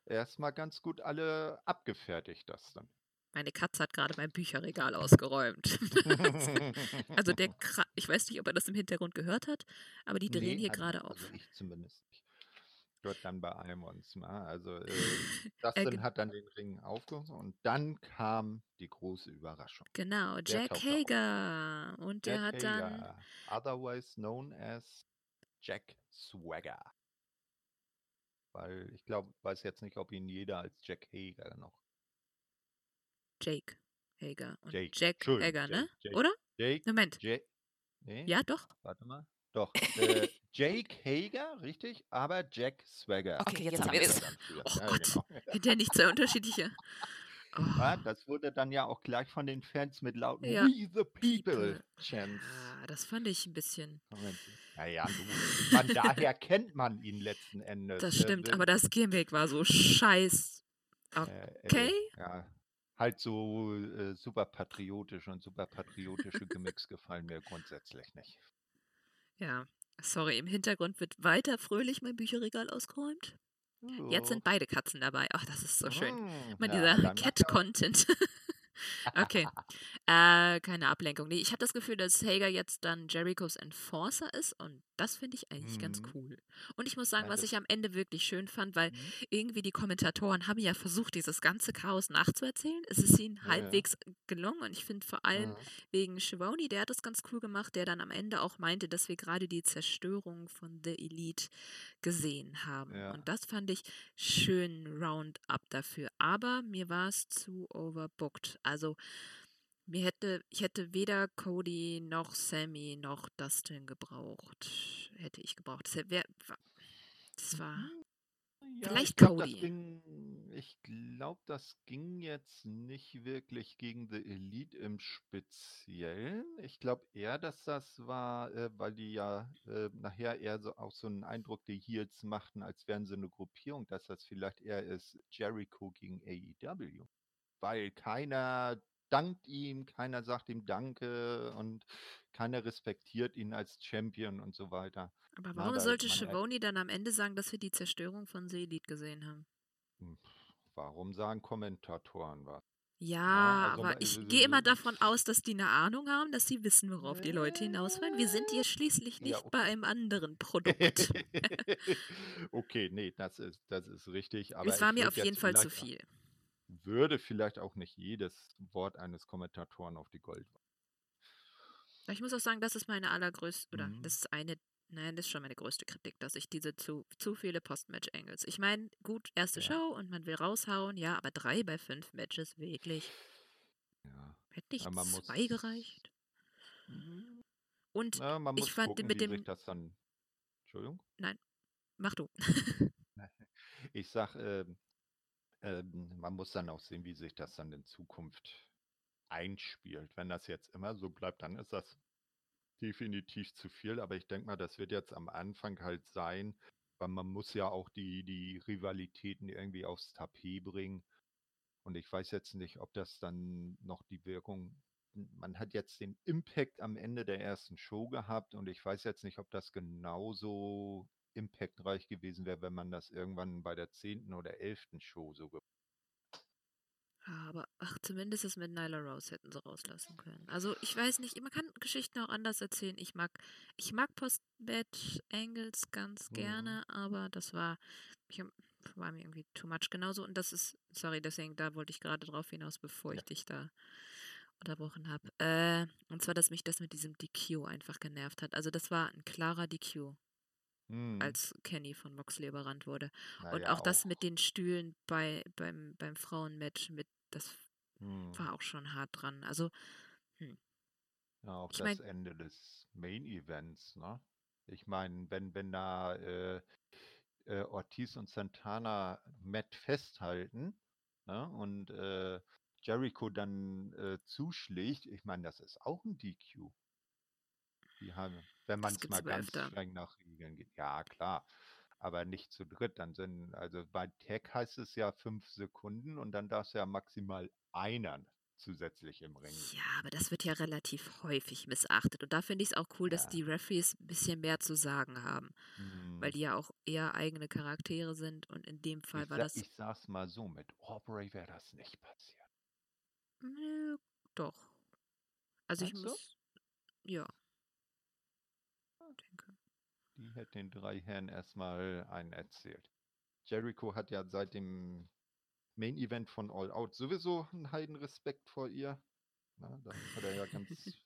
erstmal ganz gut alle abgefertigt, das dann. Meine Katze hat gerade mein Bücherregal ausgeräumt. [laughs] also der, [laughs] Kra ich weiß nicht, ob er das im Hintergrund gehört hat, aber die drehen Nee, hier hat- gerade auf. Also ich zumindest nicht. Dort dann bei einem uns. mal. Also [laughs] äh, Äh, Dustin hat dann den Ring aufgehoben und dann kam die große Überraschung. Genau, Der Jack. Hager. Und der Jack hat dann Hager, otherwise known as Jack Swagger. Weil ich glaube, weiß jetzt nicht, ob ihn jeder als Jack Hager noch. Jake Hager. Und Jake, Jack Hager, ne? Jake. Oder? Jake, Moment. Jake, nee, Ja, doch. warte mal. Doch, äh, [laughs] Jake Hager, richtig, aber Jack Swagger. Okay, jetzt haben wir es. dann früher. Oh Ja, Gott. genau. [laughs] Sind ja nicht zwei unterschiedliche. Ja, Oh, das wurde dann ja auch gleich von den Fans mit lauten Ja, We the People. Chants. ja, das fand ich ein bisschen. Naja, du, [laughs] man, daher kennt man ihn letzten Endes. Das äh, stimmt, aber das Gimmick war so scheiß. Äh, Okay. ey, ja, halt so äh, super patriotisch und super patriotische Gimmicks gefallen mir grundsätzlich nicht. Ja, sorry, im Hintergrund wird weiter fröhlich mein Bücherregal ausgeräumt. Jetzt So. sind beide Katzen dabei. Ach, das ist so schön. Mm, Immer ja, dieser er Cat-Content. [laughs] okay. Äh, keine Ablenkung. Nee, ich habe das Gefühl, dass Hager jetzt dann Jerichos Enforcer ist und das finde ich eigentlich ganz Mhm. cool. Und ich muss sagen, Ja, was ich am Ende wirklich schön fand, weil Mhm. irgendwie die Kommentatoren haben ja versucht, dieses ganze Chaos nachzuerzählen. Es ist ihnen Ja, ja. halbwegs gelungen und ich finde vor allem Mhm. wegen Shivani, der hat das ganz cool gemacht, der dann am Ende auch meinte, dass wir gerade die Zerstörung von The Elite gesehen haben. Ja. Und das fand ich schön Roundup dafür. Aber mir war es zu overbooked. Also mir hätte, ich hätte weder Cody noch Sammy noch Dustin gebraucht. Hätte ich gebraucht. Das, wär, das war. Ja, Vielleicht ich glaub, Cody. Ging, ich glaube, das ging jetzt nicht wirklich gegen The Elite im Speziellen. Ich glaube eher, dass das war, äh, weil die ja äh, nachher eher so auch so einen Eindruck die Heels machten, als wären sie eine Gruppierung, dass das vielleicht eher ist Jericho gegen AEW. Weil keiner dankt ihm, keiner sagt ihm Danke und keiner respektiert ihn als Champion und so weiter. Aber Na, warum da- sollte er- Shivani dann am Ende sagen, dass wir die Zerstörung von The Elite gesehen haben? Hm, Warum sagen Kommentatoren was? Ja, also aber ich so- gehe so- immer davon aus, dass die eine Ahnung haben, dass sie wissen, worauf die Leute hinaus wollen. Wir sind ja schließlich Ja, nicht okay. bei einem anderen Produkt. [laughs] okay, nee, das ist, das ist richtig. [laughs] Aber es war mir auf jeden Fall zu viel. Würde vielleicht auch nicht jedes Wort eines Kommentatoren auf die Gold. Ich muss auch sagen, das ist meine allergrößte, oder Mhm. das ist eine, nein, das ist schon meine größte Kritik, dass ich diese zu, zu viele Post-Match-Angles. Ich meine, gut, erste Ja. Show und man will raushauen, ja, aber drei bei fünf Matches, wirklich. Ja. Hätte nicht Ja, zwei gereicht. Und Na, man ich fand gucken, mit dem- das dann. Entschuldigung? mach du. [laughs] Ich sag, ähm, Ähm, man muss dann auch sehen, wie sich das dann in Zukunft einspielt. Wenn das jetzt immer so bleibt, dann ist das definitiv zu viel. Aber ich denke mal, das wird jetzt am Anfang halt sein, weil man muss ja auch die, die Rivalitäten irgendwie aufs Tapet bringen. Und ich weiß jetzt nicht, ob das dann noch die Wirkung, man hat jetzt den Impact am Ende der ersten Show gehabt und ich weiß jetzt nicht, ob das genauso impactreich gewesen wäre, wenn man das irgendwann bei der zehnten oder elften Show so gemacht Ja, aber ach, zumindest das mit Nyla Rose hätten sie rauslassen können. Also ich weiß nicht, man kann Geschichten auch anders erzählen. Ich mag, ich mag Post-Bed-Angles ganz Mhm. gerne, aber das war, ich, war mir irgendwie too much genauso. Und das ist, sorry, deswegen, da wollte ich gerade drauf hinaus, bevor Ja. ich dich da unterbrochen habe. Äh, und zwar, dass mich das mit diesem DQ einfach genervt hat. Also das war ein klarer DQ, Mhm. als Kenny von Moxley überrannt wurde. Na Und ja, auch das auch. mit den Stühlen bei, beim, beim Frauenmatch, mit, das Mhm. war auch schon hart dran. Also, hm. Ja, auch Ich das mein- Ende des Main Events, ne? Ich meine, wenn, wenn da äh, äh, Ortiz und Santana Matt festhalten, ne? Und äh, Jericho dann äh, zuschlägt, ich meine, das ist auch ein DQ. Die haben, wenn man es mal ganz öfter. streng nach Regeln geht. Ja, klar. Aber nicht zu dritt. Dann sind, also bei Tag heißt es ja fünf Sekunden und dann darf es ja maximal einer zusätzlich im Ring. Ja, aber das wird ja relativ häufig missachtet. Und da finde ich es auch cool, dass Ja. die Referees ein bisschen mehr zu sagen haben. Weil Hm. die ja auch eher eigene Charaktere sind. Und in dem Fall Ich, war das. ich sag's mal so, mit Aubrey wäre das nicht passiert. Nö, doch. Also ich Meinst du? muss. Ja. Die hätte den drei Herren erstmal einen erzählt. Jericho hat ja seit dem Main Event von All Out sowieso einen Heidenrespekt vor ihr. Na, da hat er ja ganz, [laughs]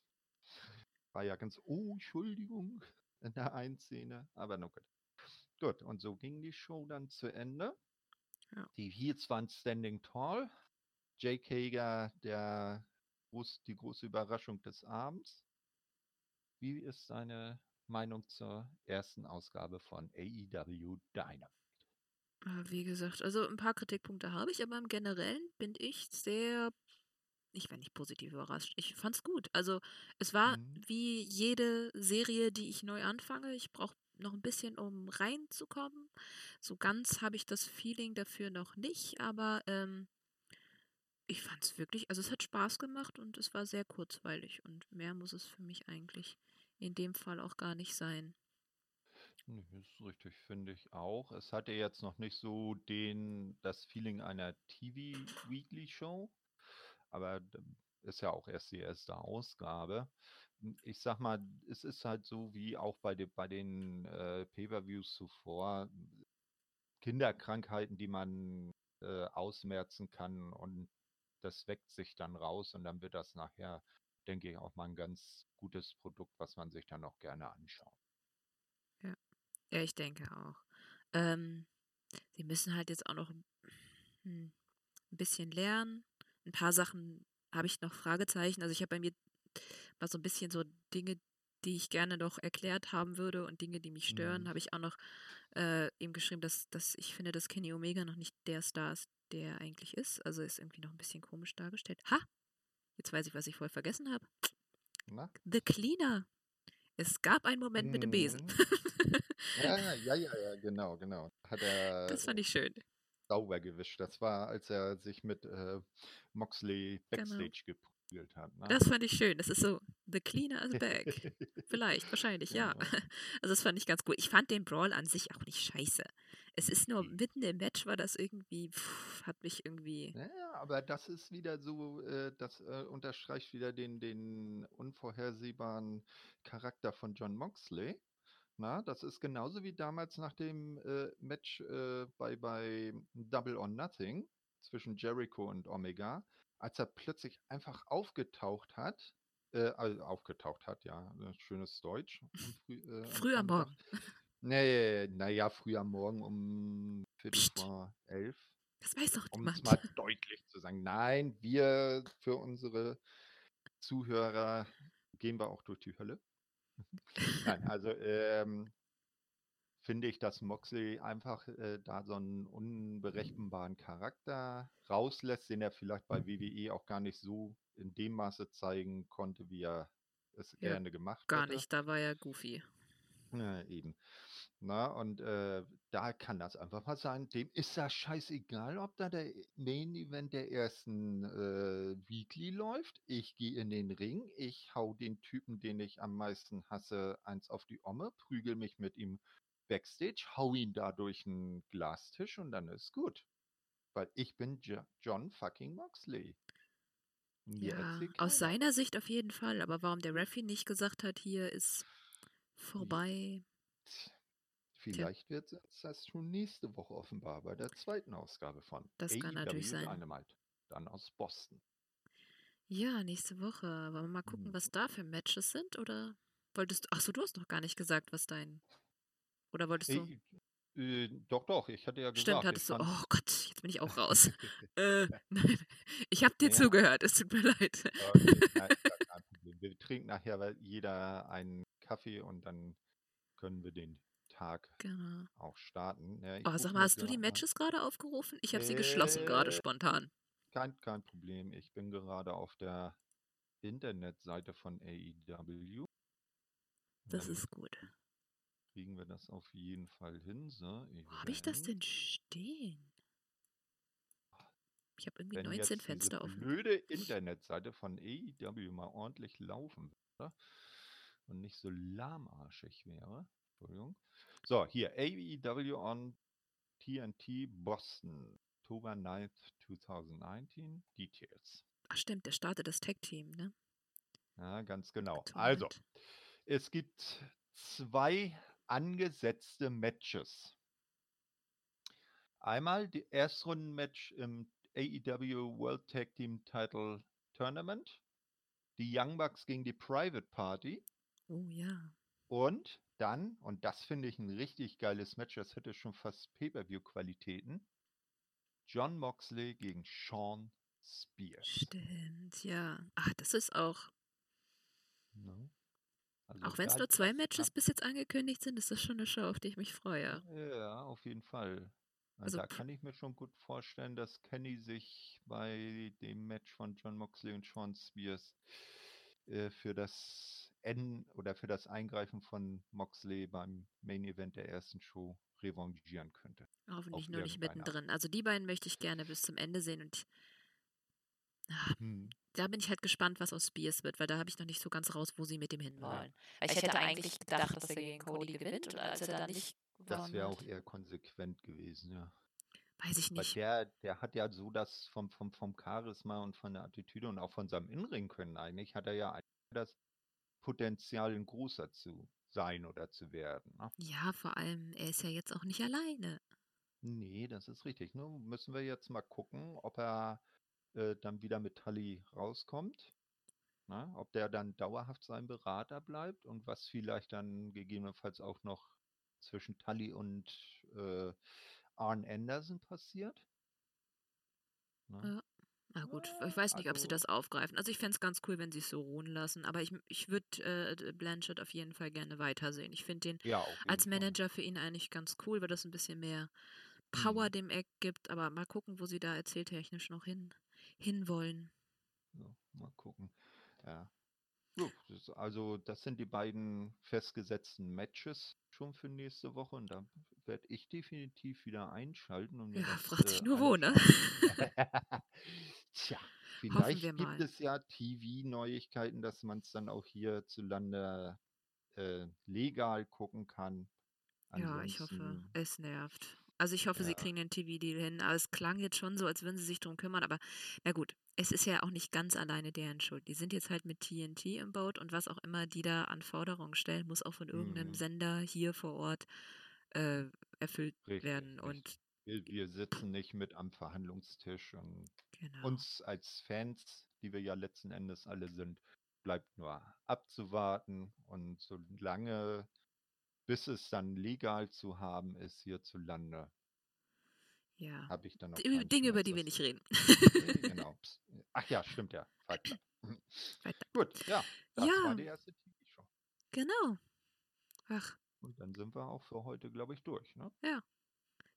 war ja ganz, oh, Entschuldigung, in der einen Szene, aber no gut. Gut, und so ging die Show dann zu Ende. Ja. Die Heels waren standing tall. Jake Hager, der groß, die große Überraschung des Abends. Wie ist deine Meinung zur ersten Ausgabe von AEW Dynamite? Aber Wie gesagt, also ein paar Kritikpunkte habe ich, aber im Generellen bin ich sehr, ich war nicht positiv überrascht. Ich fand's gut. Also es war Mhm. wie jede Serie, die ich neu anfange. Ich brauche noch ein bisschen, um reinzukommen. So ganz habe ich das Feeling dafür noch nicht, aber ähm, ich fand's wirklich, also es hat Spaß gemacht und es war sehr kurzweilig und mehr muss es für mich eigentlich in dem Fall auch gar nicht sein. Nö, ist richtig, finde ich auch. Es hatte jetzt noch nicht so den, das Feeling einer TV-Weekly-Show, aber ist ja auch erst die erste Ausgabe. N- Ich sag mal, es ist halt so wie auch bei, de, bei den äh, Pay-Per-Views zuvor, Kinderkrankheiten, die man äh, ausmerzen kann und das weckt sich dann raus und dann wird das nachher, denke ich, auch mal ein ganz gutes Produkt, was man sich dann auch gerne anschaut. Ja, ich denke auch. Ähm, sie müssen halt jetzt auch noch ein hm, ein bisschen lernen. Ein paar Sachen habe ich noch Fragezeichen. Also ich habe bei mir mal so ein bisschen so Dinge, die ich gerne noch erklärt haben würde und Dinge, die mich stören, Mhm. habe ich auch noch äh, eben geschrieben, dass, dass ich finde, dass Kenny Omega noch nicht der Star ist, der er eigentlich ist. Also ist irgendwie noch ein bisschen komisch dargestellt. Ha! Jetzt weiß ich, was ich vorher vergessen habe. Na? The Cleaner. Es gab einen Moment mit dem Besen. Mhm. [laughs] Ja, ja, ja, ja, genau, genau. Hat er das fand ich schön. sauber gewischt. Das war, als er sich mit äh, Moxley Genau. Backstage geprügelt hat. Ne? Das fand ich schön. Das ist so, The Cleaner is back. [laughs] Vielleicht, wahrscheinlich, ja. Genau. [laughs] Also das fand ich ganz gut. Ich fand den Brawl an sich auch nicht scheiße. Es ist nur mitten im Match war das irgendwie, pff, hat mich irgendwie. Ja, aber das ist wieder so, äh, das äh, unterstreicht wieder den, den unvorhersehbaren Charakter von John Moxley. Na, das ist genauso wie damals nach dem äh, Match äh, bei, bei Double or Nothing zwischen Jericho und Omega, als er plötzlich einfach aufgetaucht hat, äh, also aufgetaucht hat, ja, schönes Deutsch. am Früh, äh, am Früh am. Morgen. Nee, naja, früh am Morgen um Viertel Psst. vor elf Das weiß doch um es niemand. mal [laughs] deutlich zu sagen. Nein, wir für unsere Zuhörer gehen wir auch durch die Hölle. [laughs] Nein, [laughs] also ähm, finde ich, dass Moxley einfach äh, da so einen unberechenbaren Charakter rauslässt, den er vielleicht bei WWE auch gar nicht so in dem Maße zeigen konnte, wie er es Ja, gerne gemacht Gar hätte. nicht, da war ja goofy. Ja, eben. Na, und äh, da kann das einfach mal sein. Dem ist das scheißegal, ob da der Main Event der ersten äh, Weekly läuft. Ich gehe in den Ring, ich hau den Typen, den ich am meisten hasse, eins auf die Omme, prügel mich mit ihm backstage, hau ihn da durch einen Glastisch und dann ist gut. Weil ich bin jo John fucking Moxley. Mir Ja, aus seiner Sicht auf jeden Fall. Aber warum der Referee nicht gesagt hat, hier ist vorbei. Tja, Vielleicht wird es das schon nächste Woche offenbar bei der zweiten Ausgabe von Das kann natürlich AEW sein. Dynamite. Dann aus Boston. Ja, nächste Woche. Wollen wir mal gucken, Mhm. was da für Matches sind? Oder wolltest du. Achso, du hast noch gar nicht gesagt, was dein. Oder wolltest du. Äh, äh, doch, doch, ich hatte ja gesagt. Stimmt, hattest du. Oh Gott, jetzt bin ich auch raus. [laughs] äh, nein, [laughs] ich habe dir Ja. zugehört, es tut mir leid. Okay, nein, [laughs] Problem. Wir trinken nachher weil jeder einen Kaffee und dann können wir den Tag Genau. auch starten. Ja, ich Oh, sag mal, hast du die. Matches gerade aufgerufen? Ich habe sie geschlossen, gerade Äh, spontan. Kein, kein Problem. Ich bin gerade auf der Internetseite von AEW. Das Dann ist gut. kriegen wir das auf jeden Fall hin. So, Wo habe ich das denn stehen? Ich habe irgendwie Wenn 19 jetzt diese Fenster offen. blöde Internetseite von AEW mal ordentlich laufen würde und nicht so lahmarschig wäre. Entschuldigung. So, hier AEW on TNT Boston, Oktober 9th, 2019. Details. Ach stimmt, der startet das Tag-Team, ne? Ja, ganz genau. Mir Also, es gibt zwei angesetzte Matches. Einmal die Erstrunden-Match im AEW World Tag Team Title Tournament. Die Young Bucks gegen die Private Party. Oh ja. Und dann, und das finde ich ein richtig geiles Match, das hätte schon fast Pay-Per-View-Qualitäten. John Moxley gegen Sean Spears. Stimmt, ja. Ach, das ist auch. Ne? Also Auch wenn es nur zwei Matches bis jetzt angekündigt sind, ist das schon eine Show, auf die ich mich freue. Ja, auf jeden Fall. Also da kann ich mir schon gut vorstellen, dass Kenny sich bei dem Match von John Moxley und Sean Spears äh, für das N oder für das Eingreifen von Moxley beim Main Event der ersten Show revanchieren könnte. Hoffentlich nur nicht Art. mittendrin. Also die beiden möchte ich gerne bis zum Ende sehen und Hm. da bin ich halt gespannt, was aus Spears wird, weil da habe ich noch nicht so ganz raus, wo sie mit dem hinwollen. wollen. Ich hätte eigentlich gedacht, dass er gegen Cody gewinnt und als er dann nicht Das wäre auch eher konsequent gewesen, ja. Weiß ich nicht. der, der hat ja so das vom, vom, vom Charisma und von der Attitüde und auch von seinem Innenring können eigentlich, hat er ja das Potenzial, ein großer zu sein oder zu werden. Ne? Ja, vor allem, er ist ja jetzt auch nicht alleine. Nee, das ist richtig. Nur müssen wir jetzt mal gucken, ob er äh, dann wieder mit Tully rauskommt. Na, ob der dann dauerhaft sein Berater bleibt und was vielleicht dann gegebenenfalls auch noch zwischen Tully und äh, Arn Anderson passiert. Na? Ja. Na gut, Ja, ich weiß nicht, ob sie also- das aufgreifen. Also ich fände es ganz cool, wenn sie es so ruhen lassen, aber ich, ich würde äh, Blanchett auf jeden Fall gerne weitersehen. Ich finde den Ja, als Fall. Manager für ihn eigentlich ganz cool, weil das ein bisschen mehr Power Mhm. dem Eck gibt, aber mal gucken, wo sie da erzähltechnisch noch hin hinwollen. So, mal gucken. Ja. Also das sind die beiden festgesetzten Matches schon für nächste Woche und da werde ich definitiv wieder einschalten und Ja, das frag dich äh, nur wo, ne? [laughs] [laughs] Tja, vielleicht gibt es ja TV-Neuigkeiten, dass man es dann auch hierzulande äh, legal gucken kann. Ja, ich hoffe, Ansonsten- es nervt. Also ich hoffe, sie Ja. kriegen den TV-Deal hin. Aber es klang jetzt schon so, als würden sie sich drum kümmern. Aber na gut, es ist ja auch nicht ganz alleine deren Schuld. Die sind jetzt halt mit TNT im Boot und was auch immer die da an Forderungen stellen, muss auch von irgendeinem Mhm. Sender hier vor Ort äh, erfüllt Richtig, werden. Und Wir, wir sitzen nicht mit am Verhandlungstisch und genau. uns als Fans, die wir ja letzten Endes alle sind, bleibt nur abzuwarten und solange, bis es dann legal zu haben ist hierzulande, ja. habe ich dann noch Dinge, über Schmerz, die wir nicht reden. Genau. Ach ja, stimmt ja. Fight Club. Fight Gut, ja, das Ja. war die erste TV-Show. Genau. Ach, Und dann sind wir auch für heute, glaube ich, durch. Ne? Ja.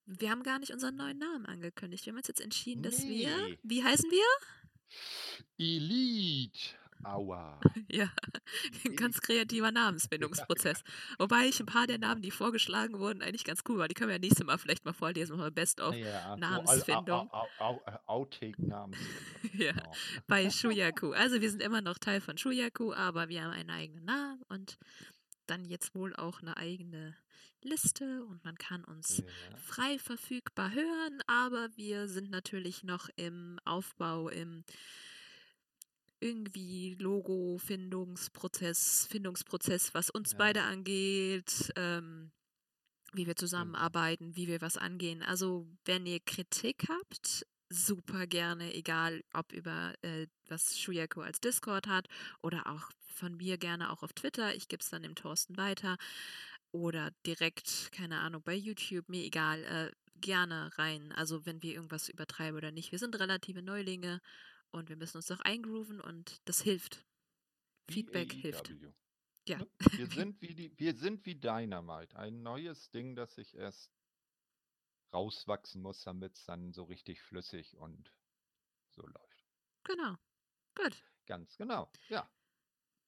Wir haben gar nicht unseren neuen Namen angekündigt. Wir haben uns jetzt entschieden, dass wir. Nee. Wie heißen wir? Elite Aua. [laughs] Ja, ein ganz kreativer Namensfindungsprozess. [laughs] Wobei ich ein paar der Namen, die vorgeschlagen wurden, eigentlich ganz cool war. Die können wir ja nächstes Mal vielleicht mal vorlesen, mal Best of Ja, so Al- Namensfindung. Au- Au- Au- äh, Outtake-Namensfindung. [laughs] Ja. Genau. bei Shuyaku. Also wir sind immer noch Teil von Shuyaku, aber wir haben einen eigenen Namen und dann jetzt wohl auch eine eigene Liste und man kann uns Ja. frei verfügbar hören, aber wir sind natürlich noch im Aufbau, im irgendwie Logo-Findungsprozess, Findungsprozess, was uns Ja. beide angeht, ähm, wie wir zusammenarbeiten, wie wir was angehen. Also wenn ihr Kritik habt, super gerne, egal ob über äh, was Shuyako als Discord hat oder auch von mir gerne auch auf Twitter. Ich gebe es dann dem Thorsten weiter oder direkt, keine Ahnung, bei YouTube, mir egal, äh, gerne rein. Also wenn wir irgendwas übertreiben oder nicht. Wir sind relative Neulinge und wir müssen uns doch eingrooven und das hilft. Feedback hilft. Ja. Ne? Wir [laughs] sind wie die, wir sind wie Dynamite, ein neues Ding, das sich erst rauswachsen muss, damit es dann so richtig flüssig und so läuft. Genau. Gut. Ganz genau. Ja.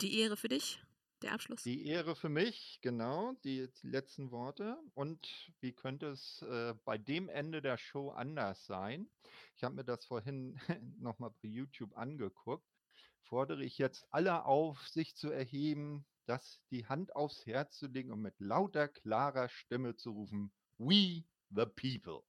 Die Ehre für dich, der Abschluss. Die Ehre für mich, genau, die, die letzten Worte. Und wie könnte es äh, bei dem Ende der Show anders sein? Ich habe mir das vorhin [laughs] nochmal bei YouTube angeguckt. Fordere ich jetzt alle auf, sich zu erheben, das die Hand aufs Herz zu legen und mit lauter, klarer Stimme zu rufen, We the People.